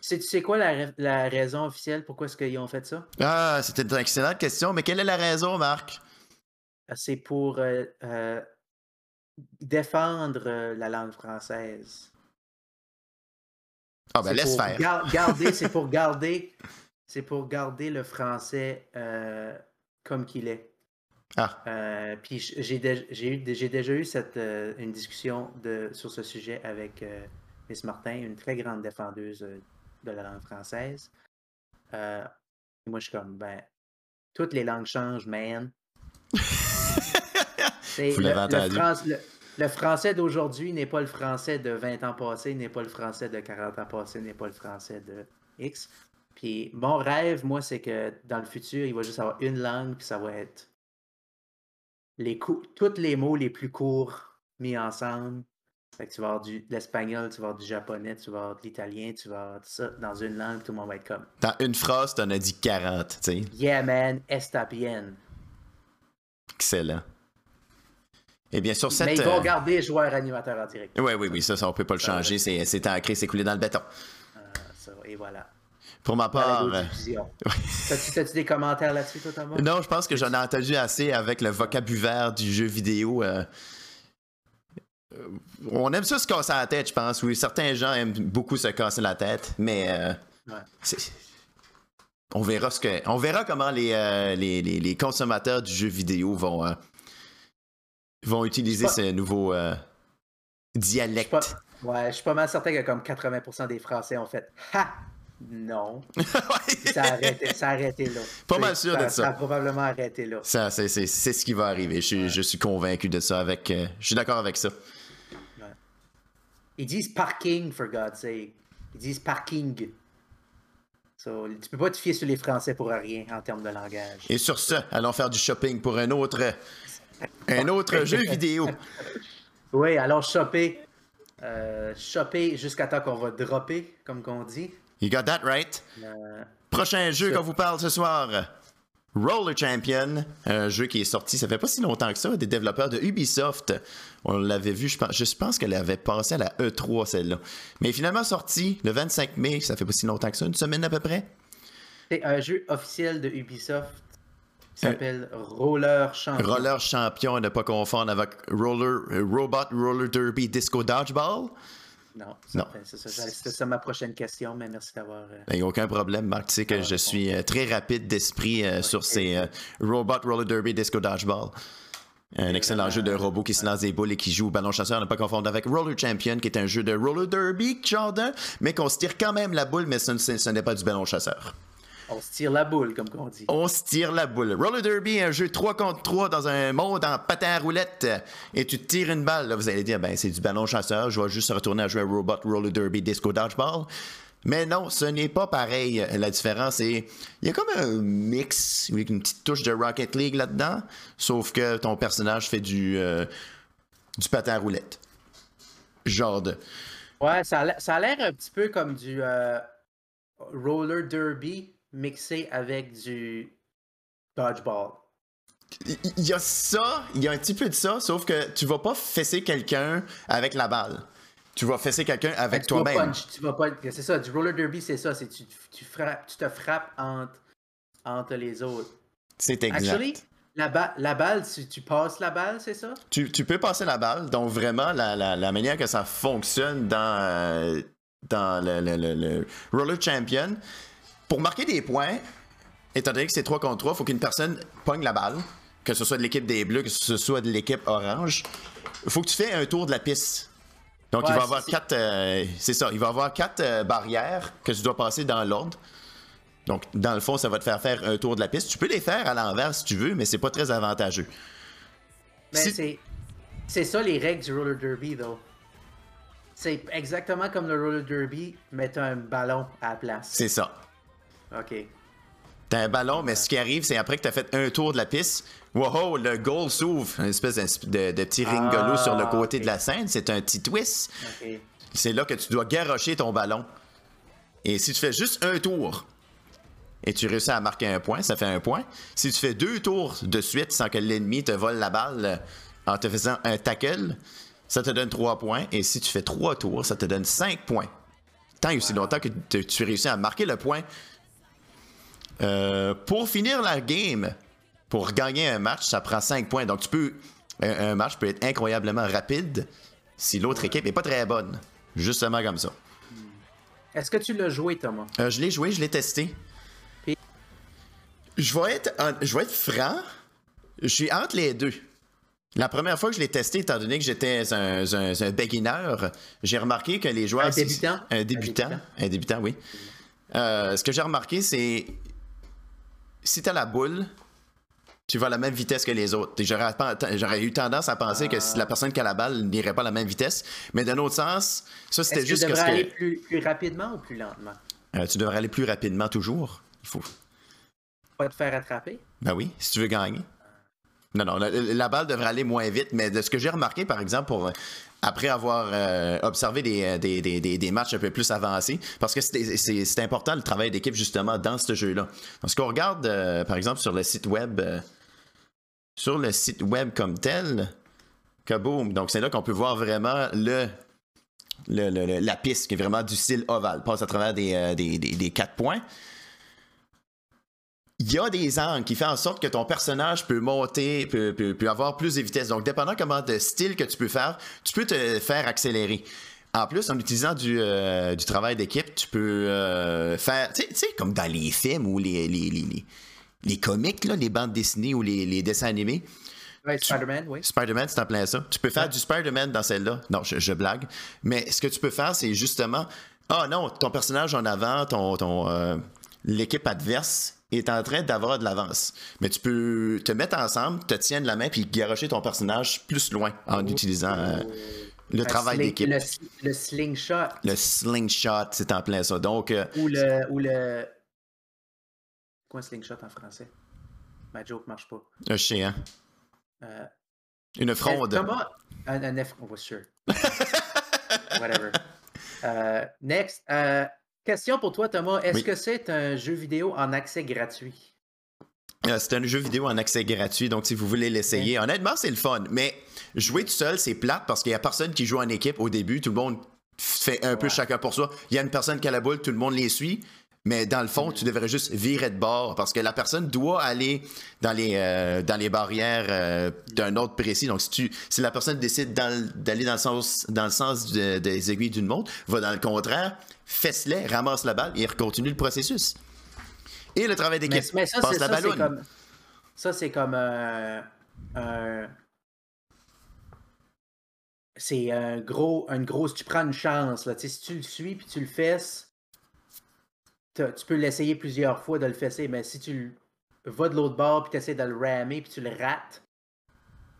C'est, tu sais quoi la, la raison officielle pourquoi est-ce qu'ils ont fait ça? Ah, c'était une excellente question, mais quelle est la raison, Marc? C'est pour euh, euh, défendre euh, la langue française. Ah, ben laisse faire. gar- garder, c'est pour (laughs) garder, c'est pour garder le français euh, comme qu'il est. Ah, Euh, puis j'ai eu- j'ai déjà eu cette, euh, une discussion de, sur ce sujet avec euh, Miss Martin, une très grande défendeuse euh, de la langue française. Euh, et moi, je suis comme, ben, toutes les langues changent, man. (laughs) Vous le, l'avez le entendu. France- le- le français d'aujourd'hui n'est pas le français de 20 ans passés, n'est pas le français de 40 ans passés, n'est pas le français de X. Puis mon rêve, moi, c'est que dans le futur, il va juste avoir une langue, puis ça va être les tous les mots les plus courts mis ensemble. Fait que tu vas avoir du, de l'espagnol, tu vas avoir du japonais, tu vas avoir de l'italien, tu vas avoir tout ça dans une langue, tout le monde va être comme dans une phrase, t'en as dit 40, tu sais. Yeah man, está bien. Excellent. Et bien sur cette... Mais ils vont euh, garder joueur animateur en direct. Oui, oui, oui, ça, ça on peut pas le changer, c'est c'est ancré, c'est coulé dans le béton. Euh, ça, et voilà. Pour ma part... euh. (laughs) T'as-tu des commentaires là-dessus, toi, Thomas? Non, je pense que j'en ai entendu assez avec le vocabulaire du jeu vidéo. euh, On aime ça se casser la tête, je pense. Oui, certains gens aiment beaucoup se casser la tête, mais euh, Ouais. on verra ce que, on verra comment les, euh, les, les- les consommateurs du jeu vidéo vont vont utiliser ce nouveau euh, dialecte. pas- Ouais, je suis pas mal certain que comme 80% des Français ont fait Ha! Non. (laughs) Ça a arrêté, ça a arrêté là. Pas mal sûr de ça. Ça a probablement arrêté là. Ça, c'est, c'est- c'est ce qui va arriver. Je, suis- je suis convaincu de ça. Avec, euh, je suis d'accord avec ça. Ils disent parking, for God's sake. Ils disent parking. So, tu peux pas te fier sur les Français pour rien en termes de langage. Et sur ce, allons faire du shopping pour un autre, un autre jeu vidéo. Oui, alors shopper. Euh, jusqu'à temps qu'on va dropper, comme qu'on dit. You got that right? Euh, Prochain jeu qu'on vous parle ce soir. Roller Champion, un jeu qui est sorti, ça fait pas si longtemps que ça, des développeurs de Ubisoft. On l'avait vu, je pense, je pense qu'elle avait passé à la E3 celle-là. Mais finalement sorti le 25 mai, ça fait pas si longtemps que ça, une semaine à peu près. C'est un jeu officiel de Ubisoft qui s'appelle Roller Champion. Roller Champion, ne pas confondre avec Roller, euh, Robot Roller Derby Disco Dodgeball? Non, ça. C'était ça ma prochaine question, mais merci d'avoir. euh, Il n'y a aucun problème, Marc. Tu sais que Ah, je suis euh, très rapide d'esprit euh, sur ces euh, Robot Roller Derby Disco Dodgeball. Un excellent jeu de robot qui se lance des boules et qui joue au ballon chasseur, ne pas confondre avec Roller Champion, qui est un jeu de roller derby, genre d'un, mais qu'on se tire quand même la boule, mais ce, ce- ce n'est pas du ballon chasseur. On se tire la boule, comme on dit. On se tire la boule. Roller Derby un jeu 3 contre 3 dans un monde en patin à roulette. Et tu tires une balle. Là, vous allez dire, ben, c'est du ballon chasseur. Je vais juste retourner à jouer à Robot Roller Derby Disco Dodgeball. Mais non, ce n'est pas pareil. La différence est. Il y a comme un mix avec une petite touche de Rocket League là-dedans. Sauf que ton personnage fait du, euh, du patin à roulette. Genre de. Ouais, ça a l'air- ça a l'air un petit peu comme du euh, roller derby mixé avec du dodgeball. Il y a ça, il y a un petit peu de ça, sauf que tu vas pas fesser quelqu'un avec la balle. Tu vas fesser quelqu'un avec toi-même. tu vas pas. C'est ça, du roller derby, c'est ça. C'est tu, tu, frappes, tu te frappes entre, entre les autres. C'est exact. Actually, la, ba- la balle, tu, tu passes la balle, c'est ça? Tu, tu peux passer la balle, donc vraiment, la, la- la manière que ça fonctionne dans, euh, dans le, le- le- le Roller Champion, pour marquer des points, étant donné que c'est 3 contre 3, il faut qu'une personne pogne la balle, que ce soit de l'équipe des Bleus, que ce soit de l'équipe orange. Il faut que tu fais un tour de la piste. Donc, il va y avoir quatre. euh, c'est ça, il va avoir quatre euh, barrières que tu dois passer dans l'ordre. Donc, dans le fond, ça va te faire faire un tour de la piste. Tu peux les faire à l'envers si tu veux, mais c'est pas très avantageux. Mais Si- c'est. C'est ça les règles du roller derby, though. C'est exactement comme le roller derby, mais un ballon à la place. C'est ça. Ok. T'as un ballon, mais ce qui arrive, c'est après que t'as fait un tour de la piste, wow, le goal s'ouvre. Une espèce de, petit ringolo Ah, sur le côté ok. de la scène. C'est un petit twist. C'est là que tu dois garocher ton ballon. Et si tu fais juste un tour et tu réussis à marquer un point, ça fait un point. Si tu fais deux tours de suite sans que l'ennemi te vole la balle euh, en te faisant un tackle, ça te donne trois points. Et si tu fais trois tours, ça te donne cinq points. Tant et aussi longtemps que tu réussis à marquer le point. Euh, pour finir la game, pour gagner un match, ça prend 5 points. Donc tu peux. Un, un match peut être incroyablement rapide si l'autre équipe est pas très bonne. Justement comme ça. Est-ce que tu l'as joué, Thomas? Euh, je l'ai joué, je l'ai testé. Puis- Je vais être, je vais être franc. Je suis entre les deux. La première fois que je l'ai testé, étant donné que j'étais un, un- un beginner, j'ai remarqué que les joueurs. Un débutant? Un débutant. Un Un débutant, oui. Euh, ce que j'ai remarqué, c'est. Si t'as la boule, tu vas à la même vitesse que les autres. J'aurais, eu tendance à penser que si la personne qui a la balle n'irait pas à la même vitesse. Mais d'un autre sens, ça c'était Est-ce que juste tu devrais que- aller plus, plus rapidement ou plus lentement? euh, tu devrais aller plus rapidement toujours. Il faut. Pas te faire attraper? Ben oui, si tu veux gagner. Non, non, la, la balle devrait aller moins vite, mais de ce que j'ai remarqué, par exemple, pour, après avoir euh, observé des, euh, des, des- des- des matchs un peu plus avancés, parce que c'est- important le travail d'équipe justement dans ce jeu-là. Parce qu'on regarde, euh, par exemple, sur le site web, sur le site web comme tel, kaboom, donc c'est là qu'on peut voir vraiment le, le- le- la piste qui est vraiment du style ovale, passe à travers des quatre points il y a des angles qui font en sorte que ton personnage peut monter, peut, peut- peut avoir plus de vitesse. Donc, dépendant comment de style que tu peux faire, tu peux te faire accélérer. En plus, en utilisant du, euh, du travail d'équipe, tu peux euh, faire, tu sais- comme dans les films ou les, les, les, les- les comics, là, les bandes dessinées ou les, les dessins animés. Ouais, Spider-Man, oui. Spider-Man, c'est en plein ça. Tu peux faire du Spider-Man dans celle-là. Non, je, je blague. Mais ce que tu peux faire, c'est justement. Ah non, ton personnage en avant, ton, ton, euh, l'équipe adverse est en train d'avoir de l'avance. Mais tu peux te mettre ensemble, te tiendre la main, puis garocher ton personnage plus loin en utilisant euh, le Un travail d'équipe. Le, le slingshot Le slingshot, c'est en plein ça. Donc, euh, ou le. Ou le... Quoi un slingshot en français? Ma joke marche pas. sais, hein. Euh, Une fronde. Thomas, un, un on va sûr. Whatever. Next. Question pour toi, Thomas. Est-ce Oui. que c'est un jeu vidéo en accès gratuit? Euh, c'est un jeu vidéo en accès gratuit, donc si vous voulez l'essayer, honnêtement, c'est le fun. Mais jouer tout seul, c'est plate parce qu'il n'y a personne qui joue en équipe au début. Tout le monde fait un peu chacun pour soi. Il y a une personne qui a la boule, tout le monde les suit. Mais dans le fond, Mm. tu devrais juste virer de bord parce que la personne doit aller dans les, euh, dans les barrières euh, d'un autre précis. Donc, si, tu, si la personne décide dans- d'aller dans le sens, dans le sens de- des aiguilles d'une montre, va dans le contraire, fesse-les, ramasse la balle et continue le processus. Et le travail d'équipe, mais ça, passe c'est la ça, c'est ballonne. comme. Ça, c'est comme un. un- c'est un gros, une grosse. Tu prends une chance. Là. Si tu le suis puis tu le fesses, tu peux l'essayer plusieurs fois de le fesser, mais si tu le- vas de l'autre bord puis tu essaies de le ramer puis tu le rates,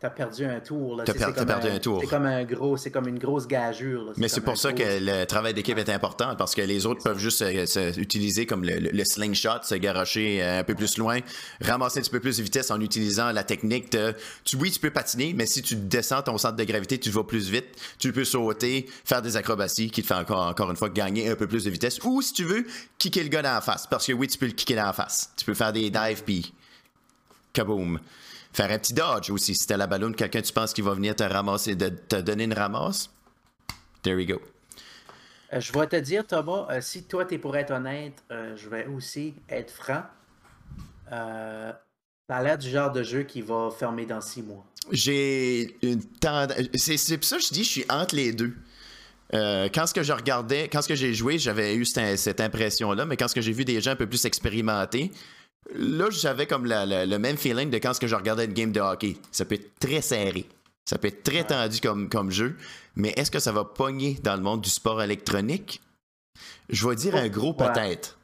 t'as perdu un tour. là. T'as per- perdu un tour. C'est comme un gros, c'est comme une grosse gageure. là. Mais c'est pour ça que le travail d'équipe est important parce que les autres peuvent juste se, se utiliser comme le, slingshot, se garocher euh, un peu plus loin, ramasser un petit peu plus de vitesse en utilisant la technique de. Tu, oui, tu peux patiner, mais si tu descends ton centre de gravité, tu vas plus vite. Tu peux sauter, faire des acrobaties qui te fait encore, encore une fois gagner un peu plus de vitesse. Ou si tu veux, kicker le gars dans la face. Parce que oui, tu peux le kicker dans la face. Tu peux faire des dives puis kaboom. Faire un petit dodge aussi. Si t'as la ballonne, quelqu'un tu penses qu'il va venir te ramasser, de, te donner une ramasse? There we go. Euh, je vais te dire, Thomas, euh, si toi, tu es pour être honnête, euh, je vais aussi être franc. Euh, ça a l'air du genre de jeu qui va fermer dans six mois. J'ai une tendance. C'est c'est pour ça que je dis je suis entre les deux. Euh, quand ce que je regardais, quand ce que j'ai joué, j'avais eu cette, cette impression-là, mais quand ce que j'ai vu des gens un peu plus expérimentés, là, j'avais comme la- la- le même feeling de quand ce que je regardais une game de hockey. Ça peut être très serré. Ça peut être très tendu comme, comme jeu, mais est-ce que ça va pogner dans le monde du sport électronique? Je vais dire un gros Ouais. peut-être.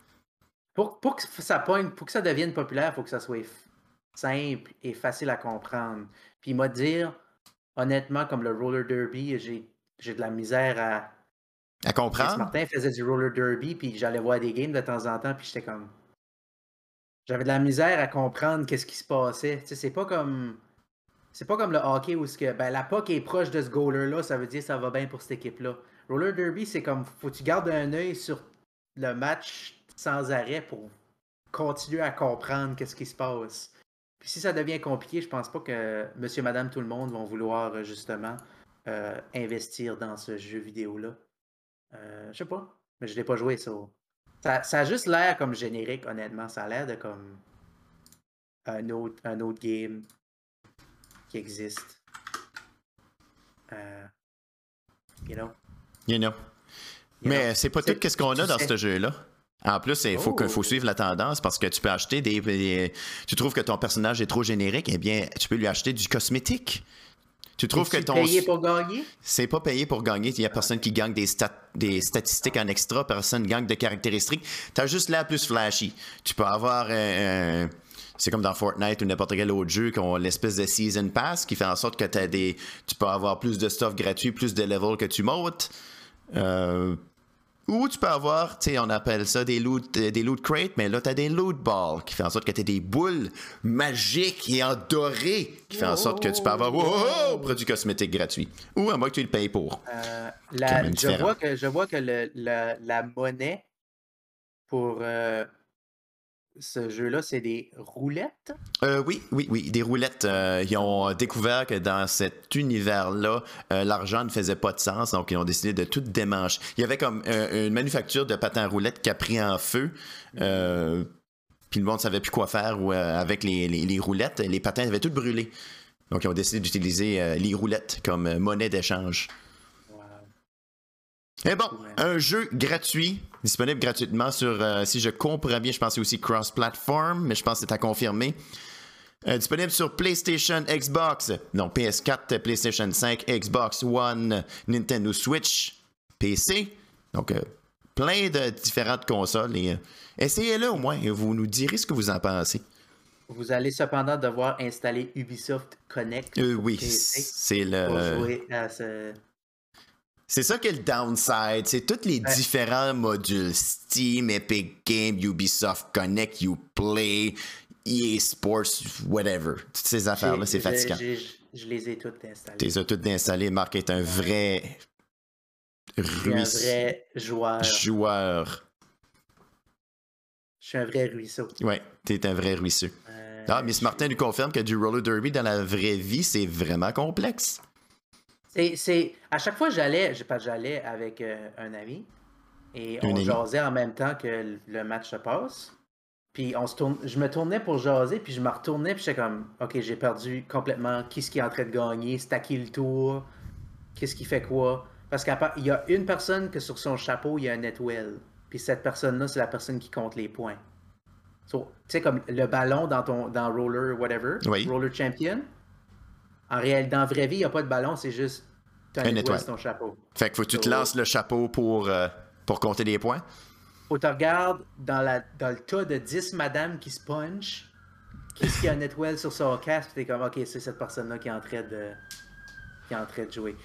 Pour, pour que ça pogne, pour que ça devienne populaire, il faut que ça soit simple et facile à comprendre. Puis, moi, dire, honnêtement, comme le roller derby, j'ai de la misère à. À comprendre? Martin faisait du roller derby, puis j'allais voir des games de temps en temps, puis j'étais comme. J'avais de la misère à comprendre qu'est-ce qui se passait. C'est pas comme. C'est pas comme le hockey où que, ben, la puck est proche de ce goaler-là, ça veut dire que ça va bien pour cette équipe-là. Roller derby, c'est comme. Faut que tu gardes un œil sur le match sans arrêt pour continuer à comprendre qu'est-ce qui se passe. Puis si ça devient compliqué, je pense pas que monsieur, madame, tout le monde vont vouloir euh, justement euh, investir dans ce jeu vidéo-là. Euh, je sais pas, mais je l'ai pas joué ça. Ça. a juste l'air comme générique, honnêtement. Ça a l'air de comme un autre, un autre game qui existe. you know? You know. mais c'est pas tout ce qu'on a dans ce jeu-là. En plus, il faut, faut, oh. suivre la tendance parce que tu peux acheter des, Tu trouves que ton personnage est trop générique, eh bien, tu peux lui acheter du cosmétique. Tu trouves que ton. C'est payé pour gagner? C'est pas payé pour gagner. Il y a personne qui gagne des, des statistiques en extra, personne gagne de caractéristiques. Tu as juste la plus flashy. Tu peux avoir c'est comme dans Fortnite ou n'importe quel autre jeu qui ont l'espèce de season pass qui fait en sorte que as des, tu peux avoir plus de stuff gratuit, plus de levels que tu montes. Euh, ou tu peux avoir, tu sais, on appelle ça des loot, euh, des loot crates, mais là, tu as des loot balls qui fait en sorte que tu as des boules magiques et en doré qui fait en sorte que tu peux avoir oh, produits cosmétiques gratuits. Ou à moins que tu le payes pour. Euh, je, vois que, je vois que le, la, monnaie pour euh, ce jeu-là, c'est des roulettes? Euh, oui, oui, oui, des roulettes. Euh, ils ont découvert que dans cet univers-là, euh, l'argent ne faisait pas de sens, donc ils ont décidé de tout démancher. Il y avait comme une manufacture de patins roulettes qui a pris en feu. puis le monde ne savait plus quoi faire avec les, les, roulettes. Les patins avaient tout brûlé. Donc ils ont décidé d'utiliser les roulettes comme monnaie d'échange. Et bon, un jeu gratuit, disponible gratuitement sur, euh, si je comprends bien, je pense aussi cross-platform, mais je pense que c'est à confirmer. Euh, disponible sur PlayStation, Xbox, non, PS4, PlayStation 5, Xbox One, Nintendo Switch, PC. Donc, euh, plein de différentes consoles. essayez-le au moins et vous nous direz ce que vous en pensez. Vous allez cependant devoir installer Ubisoft Connect. oui, c'est le. Pour jouer à ce c'est ça qui est le downside. C'est tous les différents modules Steam, Epic Games, Ubisoft Connect, Uplay, EA Sports, whatever. Toutes ces affaires-là, c'est fatigant. Je les ai toutes installées. Tu les as toutes installées. Marc est un vrai. Ruisse... Un vrai joueur. Joueur. Je suis un vrai ruisseau. Ouais, t'es un vrai ruisseau. Euh, ah, Miss Martin nous confirme que du roller derby dans la vraie vie, c'est vraiment complexe. C'est, à chaque fois j'allais, j'allais avec euh, un ami et on jasait en même temps que le match se passe. Puis on se tourne, je me tournais pour jaser, puis je me retournais, puis j'étais comme, ok, j'ai perdu complètement qui ce qui est en train de gagner, c'est à qui le tour, qu'est-ce qui fait quoi? Parce qu'il y a une personne que sur son chapeau, il y a un netwell. Puis cette personne-là, c'est la personne qui compte les points. tu sais, comme le ballon dans ton dans roller, whatever, roller champion. En réel, dans la vraie vie, il n'y a pas de ballon, c'est juste un étoile. ton chapeau. Fait qu'il faut que tu te lances le chapeau pour, euh, pour compter les points. Faut que tu regardes dans, la, dans le tas de 10 madames qui se punch, qu'est-ce qu'il y a un étoile sur son casque, t'es comme, ok, c'est cette personne-là qui est en train de qui est en train de jouer.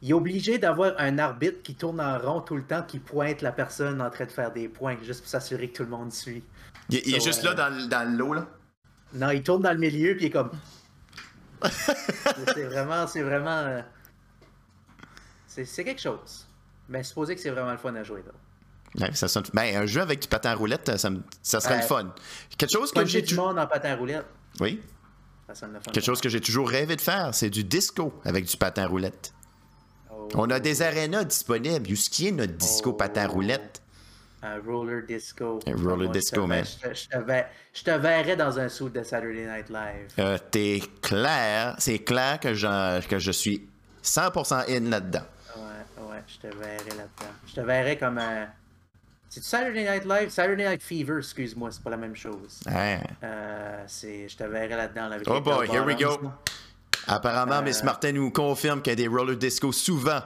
Il est obligé d'avoir un arbitre qui tourne en rond tout le temps, qui pointe la personne en train de faire des points, juste pour s'assurer que tout le monde suit. Il, est juste là dans, dans l'eau, là? Non, il tourne dans le milieu, puis il est comme... c'est vraiment, c'est vraiment. Euh, c'est quelque chose. Mais supposé que c'est vraiment le fun à jouer là. ça sonne... ben, un jeu avec du patin à roulette, ça, ça serait le fun. Quelque chose que j'ai. du monde en patin à roulette. Oui. Ça sonne le fun. Quelque chose que j'ai toujours rêvé de faire, c'est du disco avec du patin à roulette. Oh. On a des arénas disponibles. Où ce qui est notre disco oh. patin à roulette? Un roller disco. Roller disco, man. Je, te verrais dans un suit de Saturday Night Live. Euh, T'es clair, c'est clair que, que je suis 100% in là-dedans. Ouais, ouais, je te verrais là-dedans. Je te verrais comme un. C'est Saturday Night Live? Saturday Night Fever, excuse-moi, c'est pas la même chose. Ouais. Euh, je te verrais là-dedans. Oh boy, here we go. Apparemment, Miss euh, Martin nous confirme qu'il y a des roller disco souvent.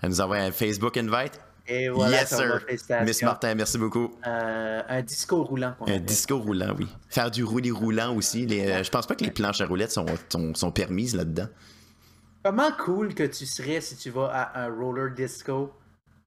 Elle nous envoie un Facebook invite. Et voilà, yes, sir. Miss Martin, merci beaucoup. Euh, un disco roulant. Un disco roulant, oui. Faire du roulis roulant aussi. Les, euh, je pense pas que les planches à roulettes sont, sont, sont permises là-dedans. Comment cool que tu serais si tu vas à un roller disco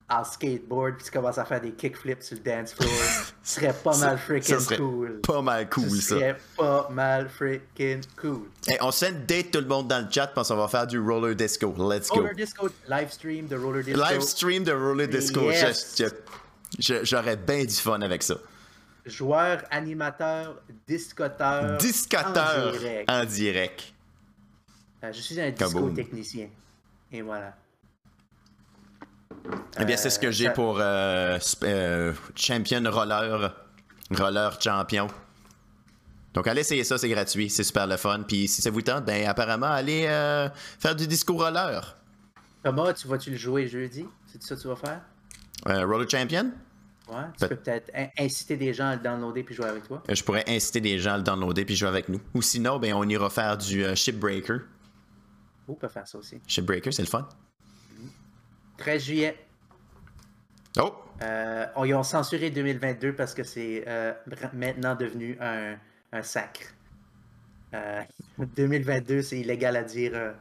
en skateboard puis tu commences à faire des kickflips sur le dance floor. (laughs) Ce serait pas mal freaking cool. Pas mal cool, Ce ça. serait pas mal freaking cool. Hey, on se date tout le monde dans le chat parce qu'on va faire du roller disco. Let's go. Roller disco, live stream de roller disco. Live stream de roller disco. Yes. J'aurais bien du fun avec ça. Joueur, animateur, discoteur. Discoteur en direct. en direct. Euh, je suis un disco technicien. Et voilà. Eh bien, c'est ce que Euh, j'ai ça- pour euh, euh, Champion Roller. Roller Champion. Donc, allez essayer ça, c'est gratuit, c'est super le fun. Puis, si ça vous tente, ben, apparemment, allez euh, faire du disco roller. Thomas, tu vas-tu le jouer jeudi? C'est ça que tu vas faire? Euh, roller Champion? Ouais. Tu peux peut-être in- inciter des gens à le downloader puis jouer avec toi. Euh, Je pourrais inciter des gens à le downloader puis jouer avec nous. Ou sinon, ben, on ira faire du euh, Shipbreaker. On peut faire ça aussi. Shipbreaker, c'est le fun. 13 juillet. Oh! Euh, on- ils ont censuré 2022 parce que c'est euh, maintenant devenu un, un sacre. Euh, (laughs) 2022, c'est illégal à dire euh,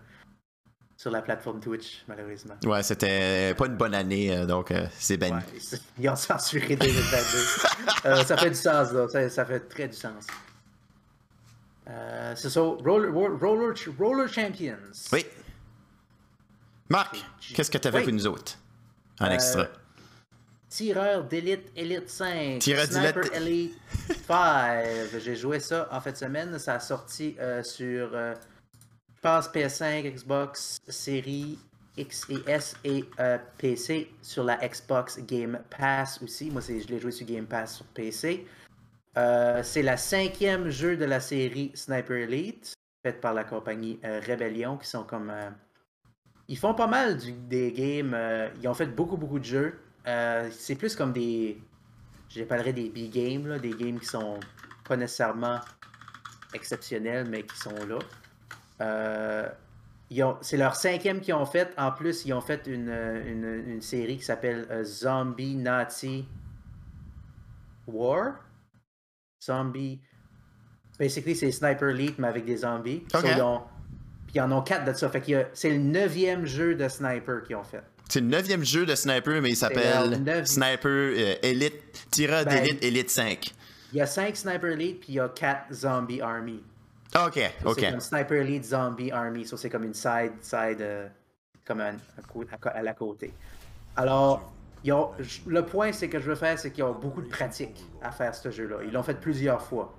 sur la plateforme Twitch, malheureusement. Ouais, c'était pas une bonne année, euh, donc euh, c'est banni. Ouais, c'est- ils ont censuré 2022. (laughs) Euh, ça fait du sens, là. Ça, ça fait très du sens. Euh, c'est ça. Roller, roller, roller Champions. Oui. Marc, qu'est-ce que t'avais Oui. pour nous autres? En Euh, extra. Tireur d'élite Elite 5. Tireur Sniper d'élite. Elite 5. J'ai joué ça en fin de semaine. Ça a sorti euh, sur, euh, je pense, PS5, Xbox, série X et S et euh, PC sur la Xbox Game Pass aussi. Moi, je l'ai joué sur Game Pass sur PC. C'est la cinquième jeu de la série Sniper Elite, faite par la compagnie Rebellion, qui sont comme... ils font pas mal du- des games. euh, ils ont fait beaucoup, beaucoup de jeux. Euh, c'est plus comme des. Je les appellerais des B-games, là, des games qui sont pas nécessairement exceptionnels, mais qui sont là. Euh, c'est leur cinquième qu'ils ont fait. En plus, ils ont fait une, une- une série qui s'appelle Zombie Nazi War. Zombie. Basically, c'est Sniper Elite, mais avec des zombies. So, Ok. ils ont- Puis ils en ont quatre de ça. Fait c'est le neuvième jeu de Sniper qu'ils ont fait. C'est le neuvième jeu de Sniper, mais il s'appelle. Sniper euh, Elite, tireur Ben, d'élite Elite 5. Il y a 5 Sniper Elite, puis il y a 4 Zombie Army. Ok, So, ok. C'est comme Sniper Elite Zombie Army. So, c'est comme une side, side euh, comme un, à, à la côté. Alors, ils ont- le point c'est que je veux faire, c'est qu'ils ont beaucoup de pratique à faire ce jeu-là. Ils l'ont fait plusieurs fois.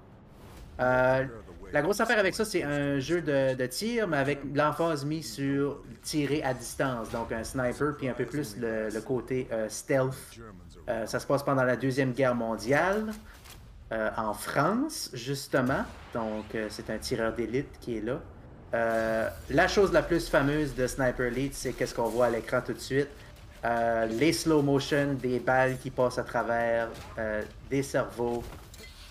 Euh, la grosse affaire avec ça, c'est un jeu de, tir, mais avec l'emphase mise sur tirer à distance. Donc un sniper, puis un peu plus le, côté euh, stealth. Euh, ça se passe pendant la Deuxième Guerre mondiale, euh, en France, justement. Donc c'est un tireur d'élite qui est là. La chose la plus fameuse de Sniper Elite, c'est qu'est-ce qu'on voit à l'écran tout de suite? Les slow motion, des balles qui passent à travers, des cerveaux,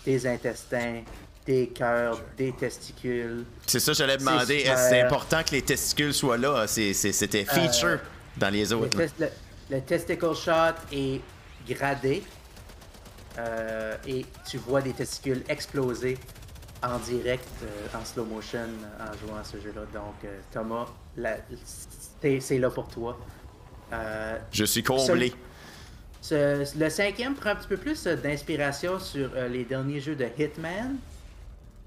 des intestins, des cœurs, des testicules. C'est ça, j'allais demander. est-ce que C'est important que les testicules soient là? C'était feature dans les Le, autres. le- le testicle shot est gradé euh, et tu vois des testicules exploser en direct, euh, en slow motion, en jouant à ce jeu-là. Donc, euh, Thomas, c'est là pour toi. Euh, Je suis comblé. ce- le cinquième prend un petit peu plus euh, d'inspiration sur euh, les derniers jeux de Hitman.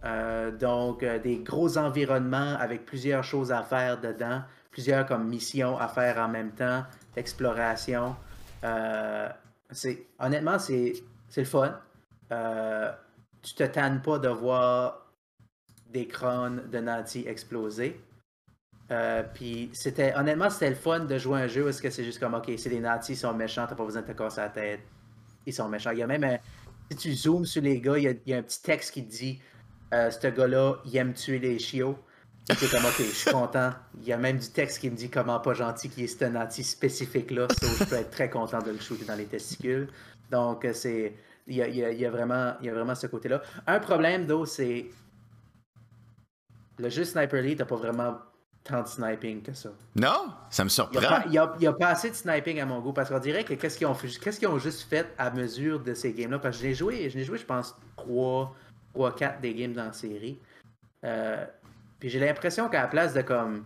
Euh, donc, euh, des gros environnements avec plusieurs choses à faire dedans, plusieurs comme missions à faire en même temps, d'exploration. Euh, honnêtement, c'est, le fun. Tu te tannes pas de voir des crânes de Nazi exploser. Puis c'était honnêtement c'était le fun de jouer à un jeu parce que c'est juste comme ok des nazis ils sont méchants t'as pas besoin de te casser la tête ils sont méchants il y a même un- si tu zoomes sur les gars il y a, il y a un petit texte qui dit euh, ce gars là il aime tuer les chiots t'es comme ok je suis content il y a même du texte qui me dit comment pas gentil qui est ce nazi spécifique là so, je peux être très content de le shooter dans les testicules donc euh, c'est il y a, y a- il y a vraiment il y a vraiment ce côté là un problème d'eau c'est le jeu Sniper Elite n'a pas vraiment tant de sniping que ça. Non, ça me surprend. n'y il y a- pas assez de sniping à mon goût parce qu'on dirait que qu'est-ce qu'ils ont, juste fait à mesure de ces games-là? Parce que je l'ai joué, je l'ai joué, je pense, 3, 3 4 des games dans la série. Euh, puis j'ai l'impression qu'à la place de comme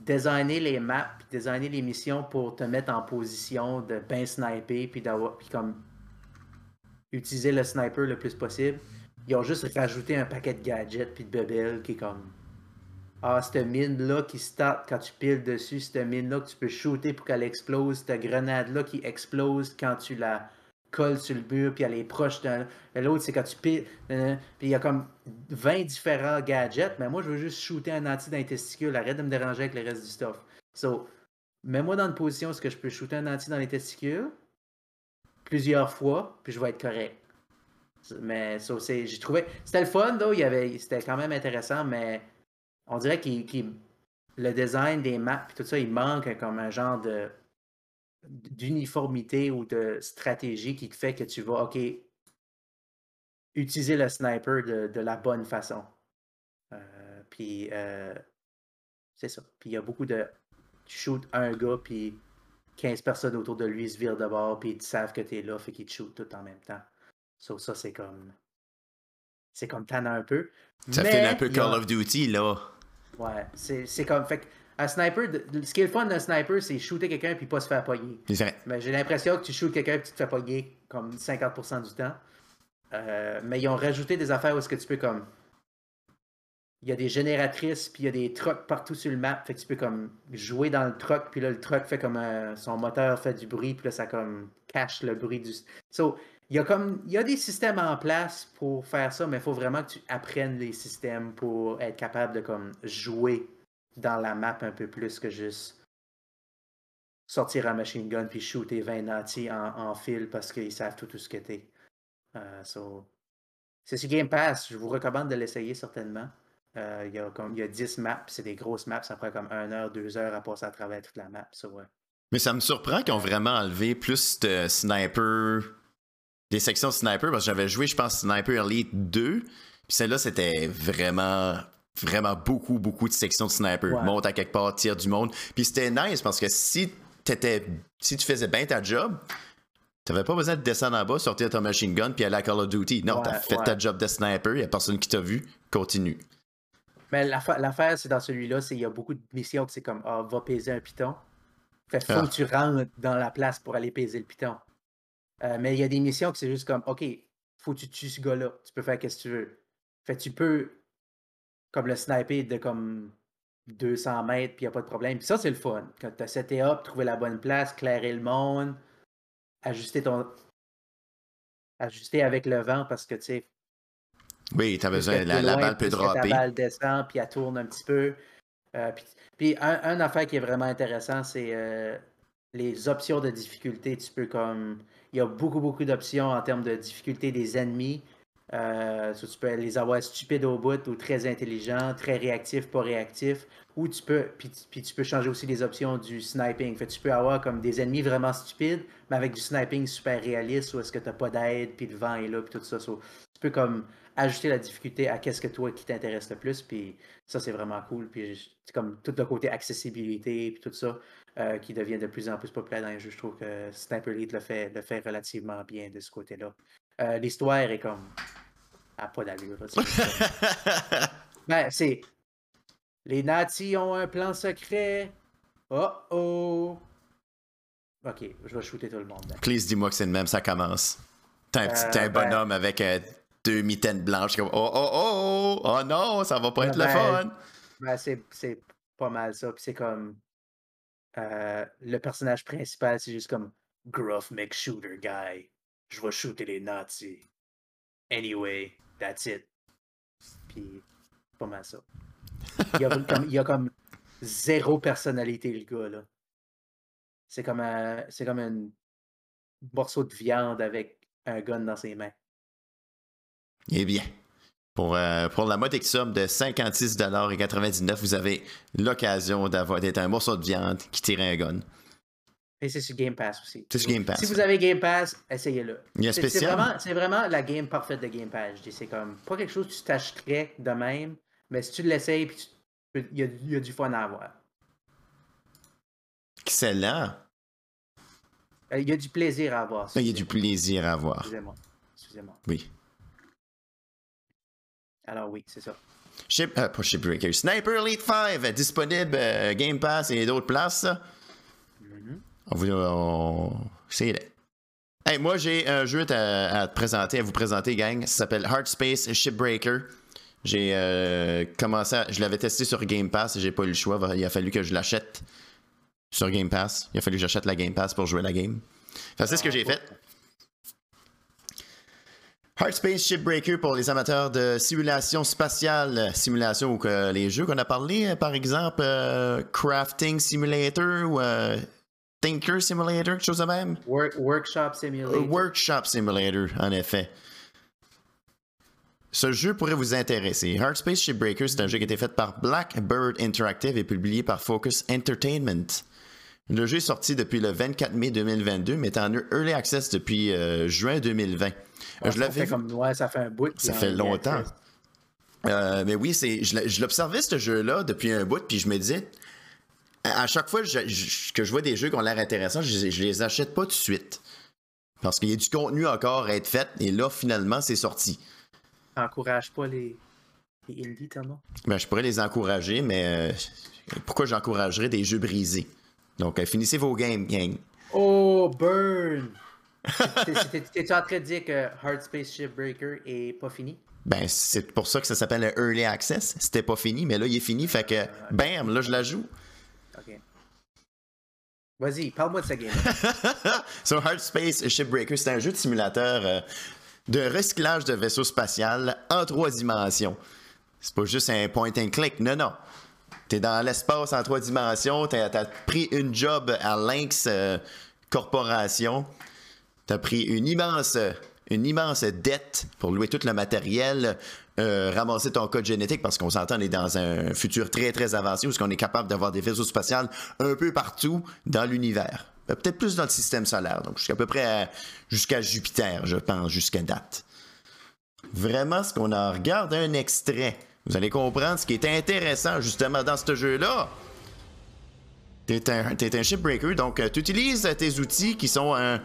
designer les maps, puis designer les missions pour te mettre en position de bien sniper, puis d'avoir, puis comme utiliser le sniper le plus possible, ils ont juste rajouté un paquet de gadgets puis de bebelles qui est comme ah, cette mine-là qui start quand tu piles dessus, cette mine-là que tu peux shooter pour qu'elle explose, cette grenade-là qui explose quand tu la colles sur le mur, puis elle est proche d'un. L'autre, c'est quand tu piles. euh, Puis il y a comme 20 différents gadgets, mais moi, je veux juste shooter un anti dans les testicules. Arrête de me déranger avec le reste du stuff. So, mets-moi dans une position où je peux shooter un anti dans les testicules plusieurs fois, puis je vais être correct. Mais so, j'ai trouvé. C'était le fun, though, avait, c'était quand même intéressant, mais on dirait qu'il le design des maps tout ça, il manque comme un genre de d'uniformité ou de stratégie qui fait que tu vas, OK, utiliser le sniper de, de la bonne façon. Euh, puis, euh, c'est ça. Puis, il y a beaucoup de... Tu shootes un gars, puis 15 personnes autour de lui se virent de bord, puis ils savent que tu es là, fait qu'ils te shootent tout en même temps. So, ça, c'est comme... C'est comme tannant un peu. Ça Mais fait un peu a- Call of Duty, là. Ouais, c'est c'est comme. Fait que, un sniper, ce qui est le fun d'un sniper, c'est shooter quelqu'un puis pas se faire pogner. Mais j'ai l'impression que tu shootes quelqu'un puis tu te fais pogner comme 50% du temps. Euh, mais ils ont rajouté des affaires où est-ce que tu peux comme. Il y a des génératrices puis il y a des trucks partout sur le map. Fait que tu peux comme jouer dans le truck puis là le truck fait comme un- son moteur fait du bruit puis là ça comme cache le bruit du. So, il y a comme il y a des systèmes en place pour faire ça, mais il faut vraiment que tu apprennes les systèmes pour être capable de comme jouer dans la map un peu plus que juste sortir un machine gun puis shooter 20 nantis en, en fil parce qu'ils savent tout, tout ce que t'es. Euh, so, c'est sur Game Pass, je vous recommande de l'essayer certainement. Euh, il, y a y a 10 maps, c'est des grosses maps, ça prend comme 1 heure, 2 heures à passer à travers toute la map. Mais ça me surprend qu'ils ont vraiment enlevé plus de sniper. Des sections de sniper, parce que j'avais joué, je pense, Sniper Elite 2. Puis celle-là, c'était vraiment, vraiment beaucoup, beaucoup de sections de sniper. Ouais. Monte à quelque part, tire du monde. Puis c'était nice parce que si t'étais. Si tu faisais bien ta job, t'avais pas besoin de descendre en bas, sortir ton machine gun, puis aller à Call of Duty. Non, Ouais, t'as fait ouais. ta job de sniper, y a personne qui t'a vu, continue. Mais l'affa- l'affaire, c'est dans celui-là, c'est qu'il y a beaucoup de missions que c'est comme Ah, va peser un piton. Fait faut Ah. que tu rentres dans la place pour aller peser le piton. Euh, mais il y a des missions que c'est juste comme OK, faut que tu tues ce gars-là. Tu peux faire ce que tu veux. Fait tu peux comme le sniper de comme 200 mètres, puis il n'y a pas de problème. Puis ça, c'est le fun. Quand tu as seté up, trouver la bonne place, clairer le monde, ajuster ton. Ajuster avec le vent parce que tu sais, Oui, t'as plus besoin, la, la balle peut dropper. Ta balle descend, puis elle tourne un petit peu. Euh, puis puis un, un affaire qui est vraiment intéressant, c'est euh, les options de difficulté. Tu peux comme. Il y a beaucoup, beaucoup d'options en termes de difficulté des ennemis. Euh, tu peux les avoir stupides au bout ou très intelligents, très réactifs, pas réactifs. Ou tu peux. Puis, puis tu peux changer aussi les options du sniping. Fait tu peux avoir comme des ennemis vraiment stupides, mais avec du sniping super réaliste, où est-ce que tu n'as pas d'aide, puis le vent est là, puis tout ça. Tu peux comme ajuster la difficulté à qu'est-ce que toi qui t'intéresse le plus. Puis ça, c'est vraiment cool. Puis comme tout le côté accessibilité, puis tout ça, euh, qui devient de plus en plus populaire dans les jeux. Je trouve que Sniper Elite le fait, le fait relativement bien de ce côté-là. Euh, L'histoire est comme. à pas d'allure. (laughs) ben, c'est. Les nazis ont un plan secret. Oh oh. Ok, je vais shooter tout le monde. Please, dis-moi que c'est le même, ça commence. T'as un, petit, Euh, un ben- bonhomme avec euh, deux mitaines blanches. Comme, oh, oh, oh, oh, oh non, ça va pas être le Ben, fun. Ben, c'est, c'est pas mal ça. Puis c'est comme. le personnage principal, c'est juste comme Gruff McShooter guy. Je vais shooter les nazis. Anyway, that's it. Puis, pas mal ça. Il y a comme, zéro personnalité, le gars, là. C'est comme un, c'est comme morceau de viande avec un gun dans ses mains. Eh bien, pour, euh, pour la modique somme de 56,99$, vous avez l'occasion d'avoir d'être un morceau de viande qui tire un gun. Et c'est sur Game Pass aussi. C'est sur Game Pass. Si vous avez Game Pass, essayez-le. Il y a C'est spécial. vraiment, c'est vraiment la game parfaite de Game Pass. C'est comme pas quelque chose que tu t'achèterais de même, mais si tu l'essayes Il y a, il y a du fun à avoir. Excellent. Euh, Il y a du plaisir à avoir. Il y a du plaisir à avoir. Excusez-moi. Excusez-moi. Oui. Alors oui, c'est ça. Ship, euh, pas Shipbreaker. Sniper Elite 5, euh, disponible euh, Game Pass et d'autres places. On vous. On... C'est. Hey, moi, j'ai un jeu à, à te présenter, à vous présenter, gang. Ça s'appelle Hard Space Shipbreaker. J'ai euh, commencé à- Je l'avais testé sur Game Pass et j'ai pas eu le choix. Il a fallu que je l'achète sur Game Pass. Il a fallu que j'achète la Game Pass pour jouer la game. Que c'est ce que j'ai fait. Hard Space Shipbreaker pour les amateurs de simulation spatiale, simulation ou que les jeux qu'on a parlé, euh, par exemple euh, Crafting Simulator ou euh, Thinker Simulator, quelque chose de même? Work- workshop Euh, Simulator. Workshop Simulator, en effet. Ce jeu pourrait vous intéresser. Hard Space Shipbreaker, c'est un jeu qui a été fait par Blackbird Interactive et publié par Focus Entertainment. Le jeu est sorti depuis le 24 mai 2022, mais est en Early Access depuis euh, juin 2020. Euh, je l'avais comme ouais, ça fait un bout. Ça fait on- longtemps. Euh, mais oui, c'est, je l'observais ce jeu-là depuis un bout, puis je me disais, à, chaque fois je- je- que je vois des jeux qui ont l'air intéressants, je, je les achète pas tout de suite. Parce qu'il y a du contenu encore à être fait, et là, finalement, c'est sorti. Encourage pas les, les indies, Thomas. Ben, je pourrais les encourager, mais euh, pourquoi j'encouragerais des jeux brisés? Donc, euh, finissez vos games, gang. Oh, burn! (laughs) T'es- t'es- T'es-tu en train de dire que Hard Space Shipbreaker est pas fini? Ben, c'est pour ça que ça s'appelle Early Access. C'était pas fini, mais là, il est fini, fait que, bam, là, je la joue. Vas-y, parle-moi de ce game. (laughs) So, Hard Space Shipbreaker, c'est un jeu de simulateur euh, de recyclage de vaisseaux spatial en trois dimensions. C'est pas juste un point and click, non, non. T'es dans l'espace en trois dimensions, t'as as pris une job à Lynx euh, Corporation, t'as pris une immense, une immense dette pour louer tout le matériel, euh, ramasser ton code génétique, parce qu'on s'entend, on est dans un futur très très avancé où on est capable d'avoir des vaisseaux spatials un peu partout dans l'univers. Euh, Peut-être plus dans le système solaire, donc jusqu'à peu près jusqu'à Jupiter, je pense, jusqu'à date. Vraiment, ce qu'on en regarde un extrait, vous allez comprendre ce qui est intéressant justement dans ce jeu-là. T'es un, un shipbreaker, donc tu utilises tes outils qui sont un,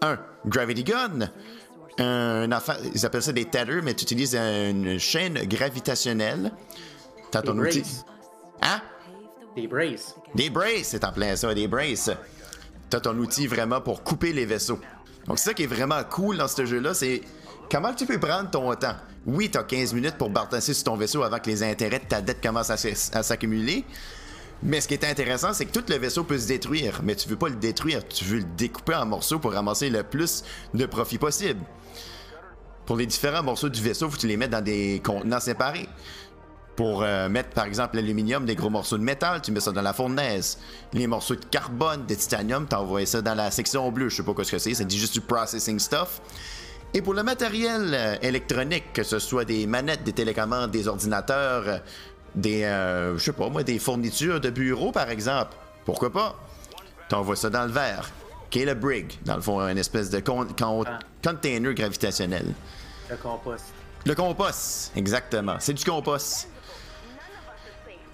un gravity gun, un affaire, ils appellent ça des tethers, mais tu utilises une chaîne gravitationnelle. T'as ton outil. Hein? Des braces. Des braces, c'est en plein ça, des braces. T'as ton outil vraiment pour couper les vaisseaux. Donc, c'est ça qui est vraiment cool dans ce jeu-là, c'est comment tu peux prendre ton temps. Oui, t'as 15 minutes pour bartasser sur ton vaisseau avant que les intérêts de ta dette commencent à s'accumuler. Mais ce qui est intéressant, c'est que tout le vaisseau peut se détruire, mais tu veux pas le détruire, tu veux le découper en morceaux pour ramasser le plus de profit possible. Pour les différents morceaux du vaisseau, faut que tu les mettes dans des contenants séparés. Pour euh, mettre par exemple l'aluminium, des gros morceaux de métal, tu mets ça dans la fournaise. Les morceaux de carbone, de titanium, tu envoies ça dans la section bleue. Je sais pas quoi ce que c'est, ça dit juste du processing stuff. Et pour le matériel euh, électronique, que ce soit des manettes, des télécommandes, des ordinateurs, euh, des, moi, des fournitures de bureau par exemple, pourquoi pas? T'envoies ça dans le verre, qui dans le fond, une espèce de con- con- Ah. Container gravitationnel. Le compost. Le compost, exactement. C'est du compost.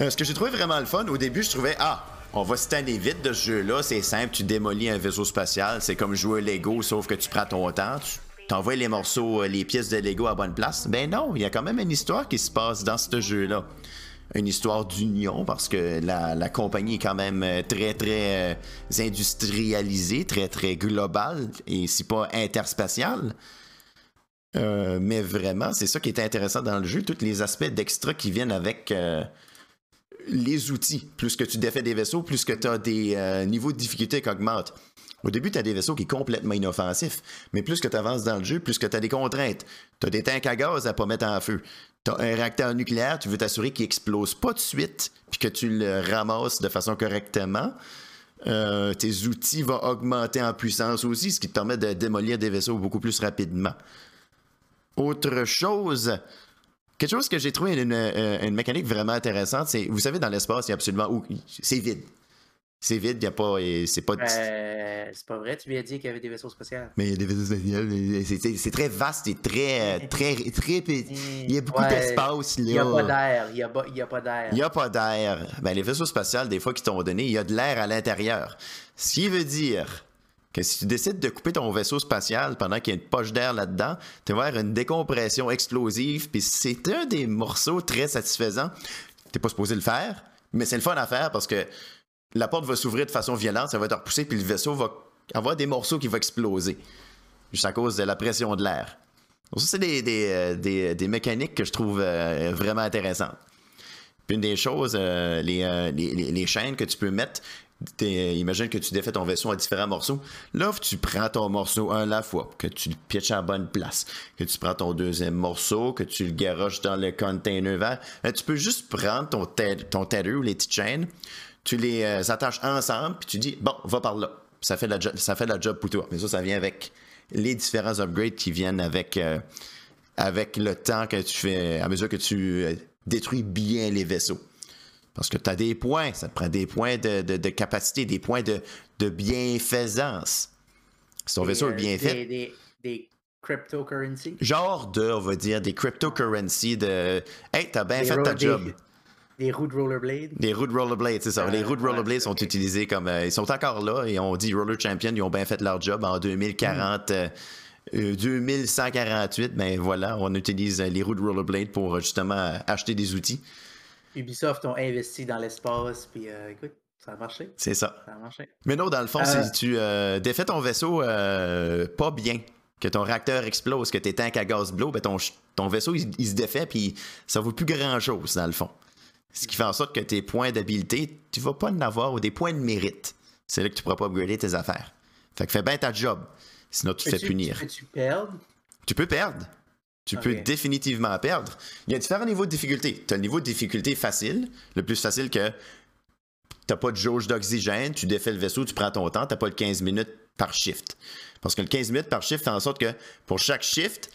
Euh, ce que j'ai trouvé vraiment le fun, au début, je trouvais, ah, on va se tanner vite de ce jeu-là, c'est simple, tu démolis un vaisseau spatial, c'est comme jouer Lego, sauf que tu prends ton temps, tu t'envoies les morceaux, euh, les pièces de Lego à bonne place. Ben non, il y a quand même une histoire qui se passe dans ce jeu-là. Une histoire d'union, parce que la, la compagnie est quand même euh, très, très euh, industrialisée, très, très globale, et si pas interspatiale. Euh, mais vraiment, c'est ça qui est intéressant dans le jeu, tous les aspects d'extra qui viennent avec les outils. Plus que tu défais des vaisseaux, plus que tu as des niveaux de difficulté qui augmentent. Au début, tu as des vaisseaux qui sont complètement inoffensifs, mais plus que tu avances dans le jeu, plus que tu as des contraintes. Tu as des tanks à gaz à pas mettre en feu. Tu as un réacteur nucléaire, tu veux t'assurer qu'il explose pas de suite, puis que tu le ramasses de façon correctement. Euh, tes outils vont augmenter en puissance aussi, ce qui te permet de démolir des vaisseaux beaucoup plus rapidement. Autre chose, quelque chose que j'ai trouvé une, euh, mécanique vraiment intéressante, c'est, vous savez, dans l'espace, il y a absolument c'est vide. C'est vide, il a pas. C'est pas. Euh, c'est pas vrai, tu lui as dit qu'il y avait des vaisseaux spatiaux. Mais il y a des vaisseaux spatiaux. C'est très vaste et très. très, très, Il y a beaucoup d'espace là. Il n'y a pas d'air. Il n'y a, a, pas d'air. Il n'y a pas d'air. Ben, les vaisseaux spatiaux, des fois, qui t'ont donné, il y a de l'air à l'intérieur. Ce qui veut dire que si tu décides de couper ton vaisseau spatial pendant qu'il y a une poche d'air là-dedans, tu vas avoir une décompression explosive, puis c'est un des morceaux très satisfaisants. T'es pas supposé le faire, mais c'est le fun à faire parce que la porte va s'ouvrir de façon violente, ça va te repousser, puis le vaisseau va avoir des morceaux qui vont exploser. Juste à cause de la pression de l'air. Donc, ça, c'est des, des, euh, mécaniques que je trouve euh, vraiment intéressantes. Puis une des choses, euh, les, chaînes que tu peux mettre, imagine que tu défais ton vaisseau en différents morceaux. Là, tu prends ton morceau un à la fois, que tu le pitches à la bonne place, que tu prends ton deuxième morceau, que tu le garoches dans le container vert. tu peux juste prendre ton, ton tether ou les petites chaînes, tu les euh, attaches ensemble, puis tu dis, bon, va par là. Ça fait, la ça fait la job pour toi. Mais ça, ça vient avec les différents upgrades qui viennent avec, euh, avec le temps que tu fais, à mesure que tu euh, détruis bien les vaisseaux. Parce que tu as des points, ça te prend des points de, capacité, des points de, de bienfaisance. Si ton vaisseau est bien fait. Des, des, cryptocurrency? Genre de, on va dire, des cryptocurrency de Hey, t'as bien fait ta job. Des roues de rollerblade. Des roues de rollerblade, c'est ça. les roues de rollerblade sont utilisées comme. Euh, ils sont encore là et on dit Roller Champion, ils ont bien fait leur job en 2040. 2148, euh, ben voilà, on utilise les roues de rollerblade pour justement acheter des outils. Ubisoft ont investi dans l'espace, puis euh, écoute, ça a marché. C'est ça. Ça a marché. Mais non, dans le fond, si tu défais ton vaisseau pas bien, que ton réacteur explose, que tes tanks à gaz blow, ben ton, ton vaisseau il, il se défait, puis ça vaut plus grand chose dans le fond. Ce qui fait en sorte que tes points d'habileté, tu vas pas en avoir ou des points de mérite. C'est là que tu pourras pas upgrader tes affaires. Fait que fais bien ta job. Sinon, tu te fais punir. Tu perdre? Tu peux perdre. Tu peux définitivement perdre. Il y a différents niveaux de difficulté. Tu as le niveau de difficulté facile, le plus facile que tu pas de jauge d'oxygène, tu défais le vaisseau, tu prends ton temps, tu pas le 15 minutes par shift. Parce que le 15 minutes par shift fait en sorte que pour chaque shift,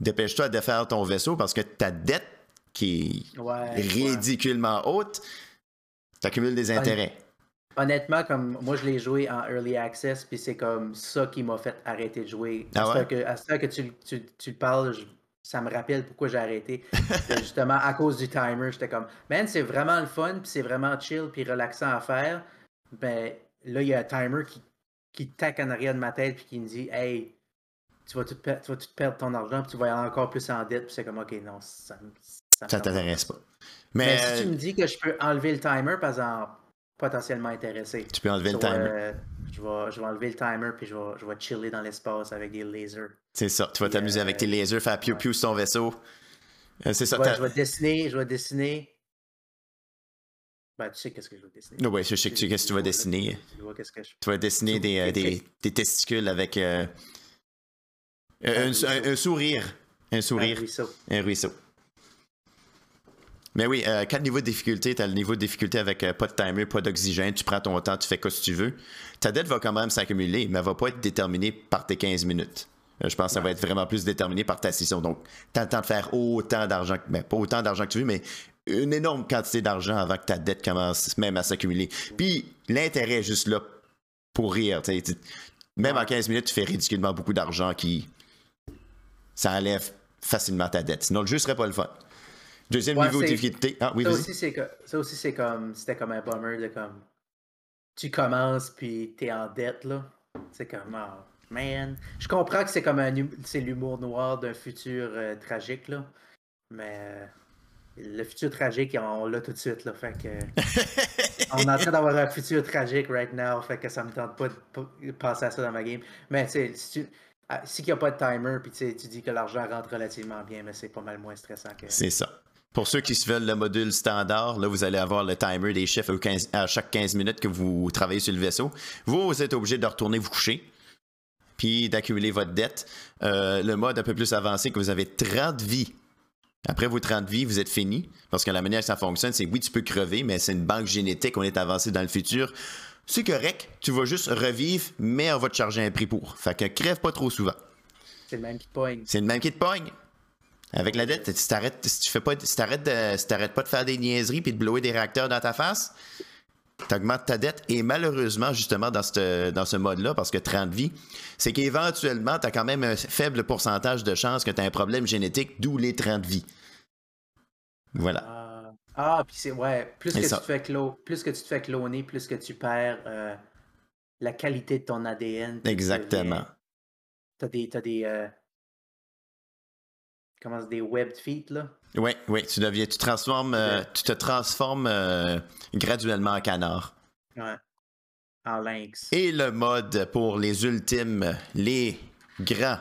dépêche-toi de défaire ton vaisseau parce que ta dette qui est ridiculement haute, tu accumules des intérêts. Honnêtement, comme moi je l'ai joué en early access, puis c'est comme ça qui m'a fait arrêter de jouer. À ah ce que, tu, tu, tu parles, ça me rappelle pourquoi j'ai arrêté. justement, à cause du timer, j'étais comme, man, c'est vraiment le fun, puis c'est vraiment chill, puis relaxant à faire. Ben là, il y a un timer qui, qui tac en arrière de ma tête, puis qui me dit, hey, tu vas tout, tu vas tout perdre ton argent, puis tu vas aller encore plus en dette, puis c'est comme, ok, non, ça, ça, t'intéresse pas. Mais, si tu me dis que je peux enlever le timer, par exemple, potentiellement intéressé. Tu peux enlever le timer. je, vais, je vais enlever le timer puis je vais, je vais chiller dans l'espace avec des lasers. C'est ça. Tu vas t'amuser avec tes euh, lasers, faire piou piou sur ton vaisseau. Euh, c'est ça. je vais dessiner, je vais dessiner. Ben, tu sais qu'est-ce que je vais dessiner. Oui, je sais que tu, qu'est-ce que tu vas dessiner. Tu, vois qu'est-ce que je... tu vas dessiner des, euh, des, des, testicules avec un, un, un, sourire. Un sourire. Un ruisseau. Un ruisseau. Mais oui, euh, quatre niveaux de difficulté? Tu as le niveau de difficulté avec euh, pas de timer, pas d'oxygène. Tu prends ton temps, tu fais quoi si tu veux. Ta dette va quand même s'accumuler, mais elle va pas être déterminée par tes 15 minutes. Euh, je pense que ça va être vraiment plus déterminé par ta session. Donc, tu as le temps de faire autant d'argent, mais pas autant d'argent que tu veux, mais une énorme quantité d'argent avant que ta dette commence même à s'accumuler. Puis, l'intérêt juste là pour rire. Même en 15 minutes, tu fais ridiculement beaucoup d'argent qui. Ça enlève facilement ta dette. Sinon, le jeu serait pas le fun. Deuxième niveau de difficulté. Ah, oui, ça, aussi, c'est ça aussi, c'est comme. C'était comme un bummer de comme. Tu commences, puis t'es en dette, là. C'est comme. Oh, man. Je comprends que c'est comme un. C'est l'humour noir d'un futur euh, tragique, là. Mais. Euh, le futur tragique, on l'a tout de suite, là. Fait que. (laughs) on est en train d'avoir un futur tragique right now. Fait que ça me tente pas de passer à ça dans ma game. Mais, tu si tu. Ah, si il n'y a pas de timer, puis tu dis que l'argent rentre relativement bien, mais c'est pas mal moins stressant que. C'est ça. Pour ceux qui se veulent le module standard, là, vous allez avoir le timer des chiffres à chaque 15 minutes que vous travaillez sur le vaisseau. Vous, êtes obligé de retourner vous coucher, puis d'accumuler votre dette. Euh, le mode un peu plus avancé, que vous avez 30 vies. Après vos 30 vies, vous êtes fini. Parce que la manière que ça fonctionne, c'est oui, tu peux crever, mais c'est une banque génétique, on est avancé dans le futur. C'est correct, tu vas juste revivre, mais on va te charger un prix pour. Fait que crève pas trop souvent. C'est le même qui te pogne. C'est le même qui te pogne. Avec la dette, si t'arrêtes, si tu fais pas, si t'arrêtes de, pas de faire des niaiseries puis de blower des réacteurs dans ta face, tu augmentes ta dette. Et malheureusement, justement, dans, ce dans ce mode-là, parce que 30 vies, c'est qu'éventuellement, tu as quand même un faible pourcentage de chances que tu as un problème génétique, d'où les 30 vies. Voilà. Ah, ah puis c'est ouais, plus que, tu te fais plus que tu te fais cloner, plus que tu perds euh, la qualité de ton ADN. Exactement. Tu as des, as des euh, comment des web feet là? Oui, oui, tu deviens, tu transformes, euh, tu te transformes euh, graduellement en canard. Ouais. En lynx. Et le mode pour les ultimes, les grands,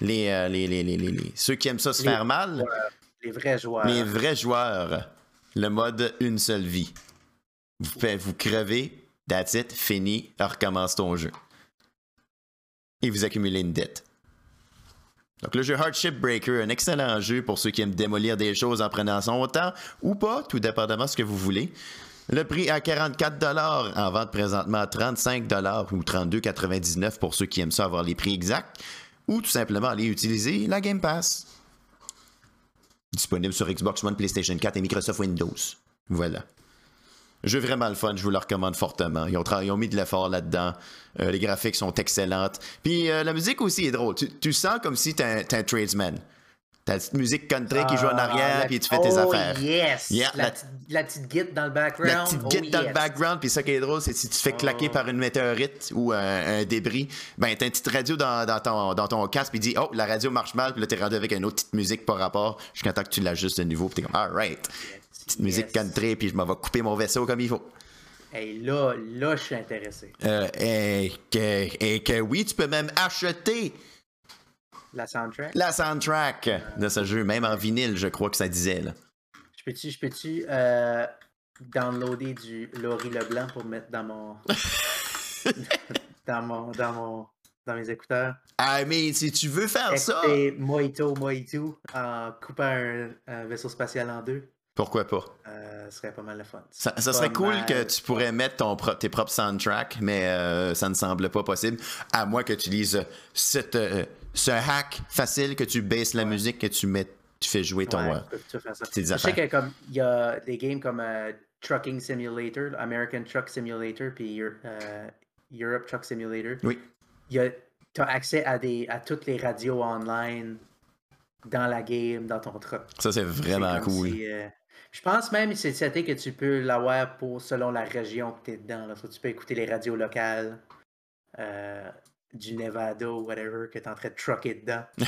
les, euh, les, les, les, ceux qui aiment ça se faire mal. les vrais joueurs. Les vrais joueurs. Le mode une seule vie. Vous, vous crevez, that's it, fini, recommence ton jeu. Et vous accumulez une dette. Donc le jeu Hardship Breaker, un excellent jeu pour ceux qui aiment démolir des choses en prenant son temps ou pas, tout dépendamment de ce que vous voulez. Le prix à 44 en vente présentement à 35 ou 32,99 pour ceux qui aiment ça avoir les prix exacts, ou tout simplement aller utiliser la Game Pass. Disponible sur Xbox One, PlayStation 4 et Microsoft Windows. Voilà. Jeu vraiment le fun, je vous le recommande fortement. Ils ont, mis de l'effort là-dedans. Euh, les graphiques sont excellentes. Puis euh, la musique aussi est drôle. Tu, sens comme si t'es un, un, tradesman. T'as la petite musique country qui joue en ah, arrière, puis tu fais tes oh, affaires. Yes! la, petite guide dans le background. La petite guide oh, dans le background, puis ça qui est drôle, c'est si tu te fais claquer oh. par une météorite ou un, débris, ben t'as une petite radio dans, ton, dans ton casque, puis dis Oh, la radio marche mal, puis là t'es rendu avec une autre petite musique par rapport, jusqu'à temps que tu l'ajustes de nouveau, puis t'es comme Alright petite musique country, puis je m'en vais couper mon vaisseau comme il faut. Et là, là, je suis intéressé. Euh, et, que, et que oui, tu peux même acheter la soundtrack? La soundtrack de ce jeu, même en vinyle, je crois que ça disait. Là. Je peux-tu, je peux-tu euh, downloader du Laurie Leblanc pour mettre dans mon, (laughs) dans mon, dans mon, dans mes écouteurs? Ah, mais si tu veux faire ça. Mojito, Mojito en coupant un vaisseau spatial en deux. Pourquoi pas? Euh, ce serait pas mal de fun. Ça, serait cool que tu pourrais mettre ton tes propres soundtracks, mais euh, ça ne semble pas possible, à moins que tu utilises cette, euh, ce hack facile que tu baisses la musique, que tu mets, tu fais jouer ton. Ouais, tu faire ça. Je sais qu'il y a des games comme Trucking Simulator, American Truck Simulator, puis Europe Truck Simulator. Oui. Tu as accès à, des, à toutes les radios online dans la game, dans ton truck. Ça, c'est vraiment cool. Je pense même c'est c'était que tu peux l'avoir pour selon la région que tu es dedans. Là. tu peux écouter les radios locales euh, du Nevada ou whatever que tu es en train de trucker dedans. (laughs)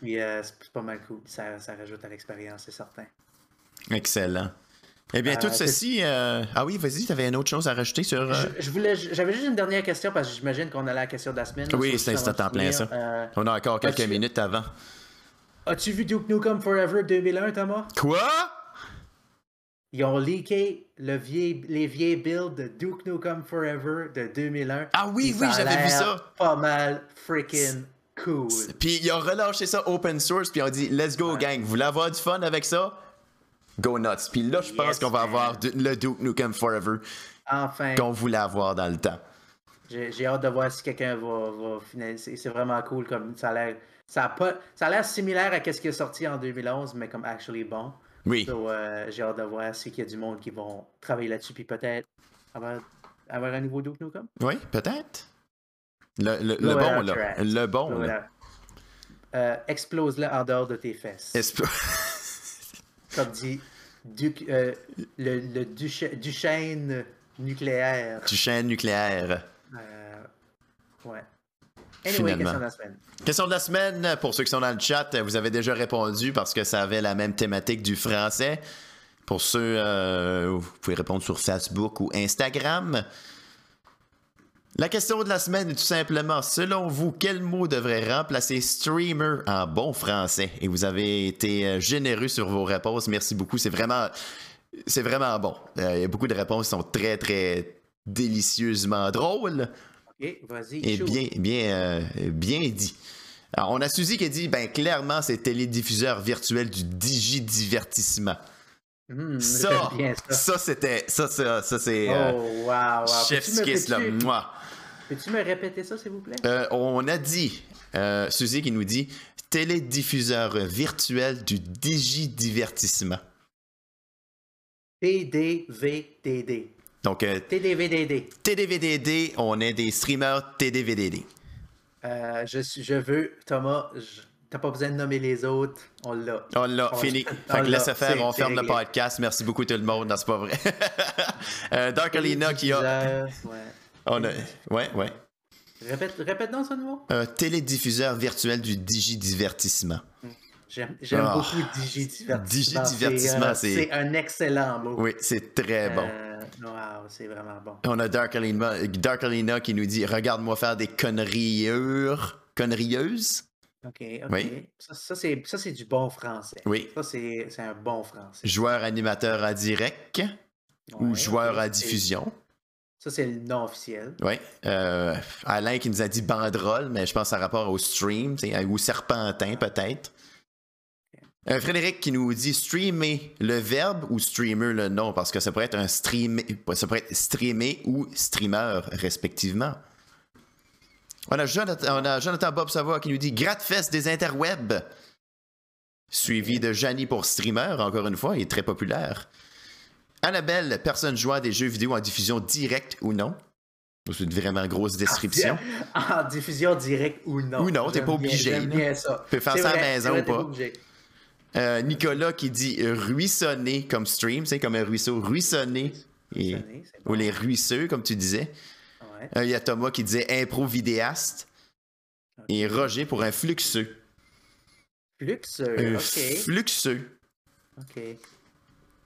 Puis euh, c'est pas mal cool. Ça, ça rajoute à l'expérience, c'est certain. Excellent. Eh bien, tout euh, ceci. Ah oui, vas-y, tu avais une autre chose à rajouter sur. Je, voulais, j'avais juste une dernière question parce que j'imagine qu'on a la question de la semaine. oui, c'est en plein ça. On a encore quelques minutes avant. As-tu vu Duke Nukem Forever 2001, Thomas? Quoi? Ils ont leaké le vieil, les vieilles builds de Duke Nukem Forever de 2001. Ah oui, oui, j'avais vu ça. Pas mal freaking cool. Puis ils ont relâché ça open source, puis ils ont dit Let's go, gang, vous voulez avoir du fun avec ça? Go nuts. Puis là, je pense qu'on va avoir le Duke Nukem Forever. Enfin. Qu'on voulait avoir dans le temps. J'ai hâte de voir si quelqu'un va, va finaliser. C'est vraiment cool. comme Ça a l'air ça a l'air similaire à ce qui est sorti en 2011, mais comme actually bon. Oui. Euh, j'ai hâte de voir s'il y a du monde qui vont travailler là-dessus, puis peut-être avoir, un nouveau Duke Nukem. Oui, peut-être. Le, le, le, bon, là. Le bon, là. Euh, explose-le en dehors de tes fesses. (laughs) Comme dit euh, le, le Duchesne nucléaire. Duchesne nucléaire. ouais. Anyway, question de la semaine. Question de la semaine, pour ceux qui sont dans le chat, vous avez déjà répondu parce que ça avait la même thématique du français. Pour ceux, euh, vous pouvez répondre sur Facebook ou Instagram. La question de la semaine est tout simplement, selon vous, quel mot devrait remplacer streamer en bon français? Et vous avez été euh, généreux sur vos réponses. Merci beaucoup. C'est vraiment, c'est vraiment bon. Euh, il y a beaucoup de réponses qui sont très, très délicieusement drôles. Et vas-y. Et bien, bien, euh, bien dit. Alors, on a Suzy qui a dit, ben clairement, c'est télédiffuseur virtuel du digidivertissement. Mmh, ça, ça, c'était, ça, ça, ça c'est. Euh, oh, wow, wow. Kiss, là, moi. Peux-tu me répéter ça, s'il vous plaît? Euh, on a dit, Suzy qui nous dit, télédiffuseur virtuel du digidivertissement. TDVTD. Donc, euh, TDVDD. TDVDD, on est des streamers TDVDD. Euh, je, suis- je veux, Thomas, je- t'as pas besoin de nommer les autres, on l'a. On l'a, fini. on Fait que faire, on ferme le podcast. Merci beaucoup tout le monde. Non, c'est pas vrai. (laughs) euh, Dark Alina qui a. Ouais. On a ouais, ouais. Répète, répète donc ce nouveau. Un télédiffuseur virtuel du digidivertissement. J'aime j'aime Ah. beaucoup Digidivertissement. Digidivertissement, C'est, euh, c'est- c'est un excellent mot. Oui, c'est très bon. Wow, c'est vraiment bon. On a Dark Alina, Dark Alina qui nous dit Regarde-moi faire des conneries. OK, OK. Oui. Ça, ça, c'est, du bon français. Oui. Ça, c'est, un bon français. Joueur animateur en direct ou joueur à diffusion? Ça, c'est le non officiel. Oui. Euh, Alain qui nous a dit banderole, mais je pense à rapport au stream, ou serpentin peut-être. Euh, Frédéric qui nous dit streamer le verbe ou streamer le nom, parce que ça pourrait être un stream, ça pourrait être streamer ou streamer respectivement. On a Jonathan, on a Jonathan Bob Savoie qui nous dit gratte-fesse des interwebs. Suivi de Janie pour streamer, encore une fois, il est très populaire. Annabelle, personne jouant à des jeux vidéo en diffusion directe ou non? C'est une vraiment grosse description. (laughs) En diffusion directe ou non. Ou non, t'es pas obligé. Tu peux faire ça à la maison ou pas. Euh, Nicolas qui dit ruissonner comme stream, c'est comme un ruisseau, ruissonner. Et- ou les ruisseux, comme tu disais. Ouais. Euh, Il y a Thomas qui disait impro vidéaste. Et Roger pour un fluxeux. Fluxeur, Un ok. fluxeux. Ok.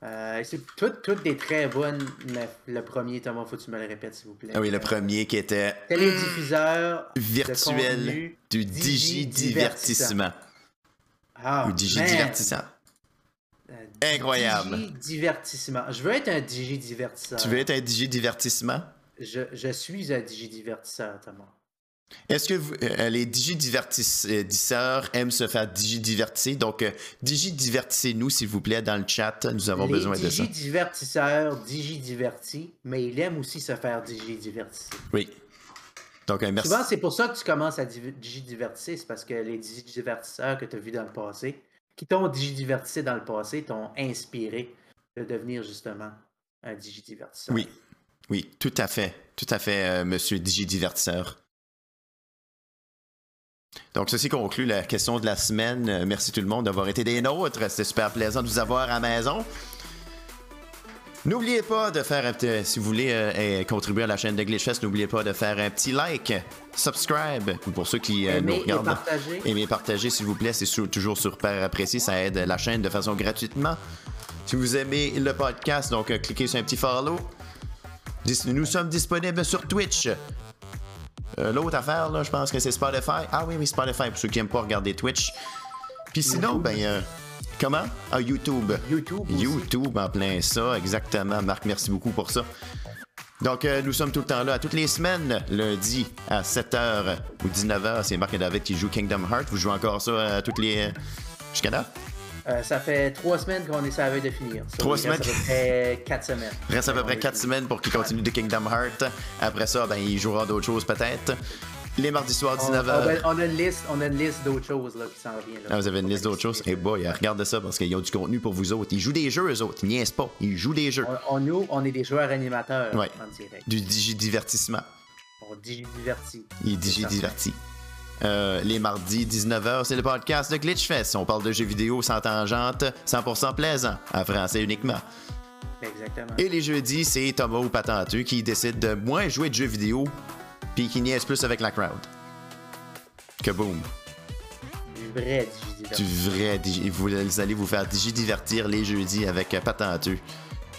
Euh, c'est toutes, des très bonnes, mais le premier, Thomas, faut que tu me le répètes, s'il vous plaît. Ah oui, le premier qui était Télédiffuseur virtuel du digidivertissement. Ah, ou digidivertissant. man. Incroyable. Digidivertissement. Je veux être un digidivertisseur. Tu veux être un digidivertissement? Je, je suis un digidivertisseur, Thomas. Est-ce que vous- euh, les digidivertisseurs aiment se faire digidivertir? Donc, euh, digidivertissez-nous, s'il vous plaît, dans le chat. Nous avons Les besoin de ça. digidivertisseurs digidivertis, mais il aime aussi se faire digidivertir. Oui. Donc, un merci. Souvent, c'est pour ça que tu commences à div- digidivertir, c'est parce que les digidivertisseurs que tu as vus dans le passé, qui t'ont digidivertissé dans le passé, t'ont inspiré de devenir justement un digidivertisseur. Oui. Oui, tout à fait. Tout à fait, euh, monsieur digidivertisseur. Donc, ceci conclut la question de la semaine. Euh, merci tout le monde d'avoir été des nôtres. C'était super plaisant de vous avoir à la maison. N'oubliez pas de faire un petit, si vous voulez euh, euh, contribuer à la chaîne de Glitchfest, n'oubliez pas de faire un petit like, subscribe, pour ceux qui euh, nous Aimer et regardent. partager. Aimez, partagez, s'il vous plaît, c'est toujours super apprécié, ça aide la chaîne de façon gratuitement. Si vous aimez le podcast, donc euh, cliquez sur un petit follow. Dis- Nous sommes disponibles sur Twitch. Euh, L'autre affaire, là, je pense que c'est Spotify. Ah oui, oui, Spotify, pour ceux qui n'aiment pas regarder Twitch. Puis sinon, ben, euh, comment? Ah, YouTube. YouTube aussi. YouTube en plein ça, exactement. Marc, merci beaucoup pour ça. Donc, euh, nous sommes tout le temps là, à toutes les semaines, lundi à 7h ou 19h. C'est Marc et David qui jouent Kingdom Hearts. Vous jouez encore ça à toutes les. Jusqu'à là? Euh, ça fait trois semaines qu'on est sur la veille de finir. Ça, Trois il reste semaines? à peu près quatre semaines. Reste à peu près est 4 fini. semaines pour qu'il continue de Kingdom Hearts. Après ça, ben, il jouera d'autres choses peut-être. Les mardis soirs, On, 19h. on a- on a une liste, on a une liste d'autres choses là, qui s'en vient. là. Ah, vous avez une liste d'autres choses? Eh boy, regardez ça parce qu'ils ont du contenu pour vous autres. Ils jouent des jeux, eux autres. Ils niaisent pas. Ils jouent des jeux. On, on- nous, on est des joueurs animateurs Ouais. en direct. Du digidivertissement. On digidivertit. Il est digidiverti. Euh, les mardis, 19h, c'est le podcast de Glitchfest. On parle de jeux vidéo sans tangente, 100% plaisant, en français uniquement. Exactement. Et les jeudis, c'est Thomas ou Patenteux qui décide de moins jouer de jeux vidéo puis qui niaise plus avec la crowd. Que boum. Du vrai Du vrai Vous allez vous faire digidivertir les jeudis avec Patenteux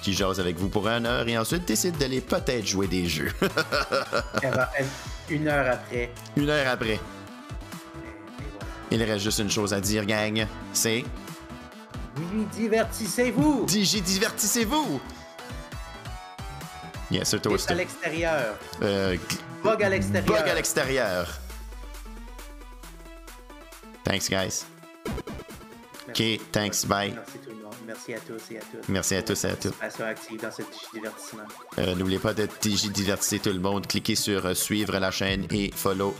qui jase avec vous pour une heure et ensuite décide d'aller peut-être jouer des jeux. (laughs) Une heure après. une heure après. Il reste juste une chose à dire, gang. C'est Oui, divertissez-vous! Digidivertissez-vous! Yes, sir, à l'extérieur. Euh, Bug à l'extérieur. bug à l'extérieur. Thanks, guys. Merci. OK, thanks, bye. Merci tout le monde. Merci à tous et à toutes. Merci à tous et à toutes. Participation active dans ce divertissement. Euh, N'oubliez pas de digidivertisser tout le monde. Cliquez sur euh, suivre la chaîne et follow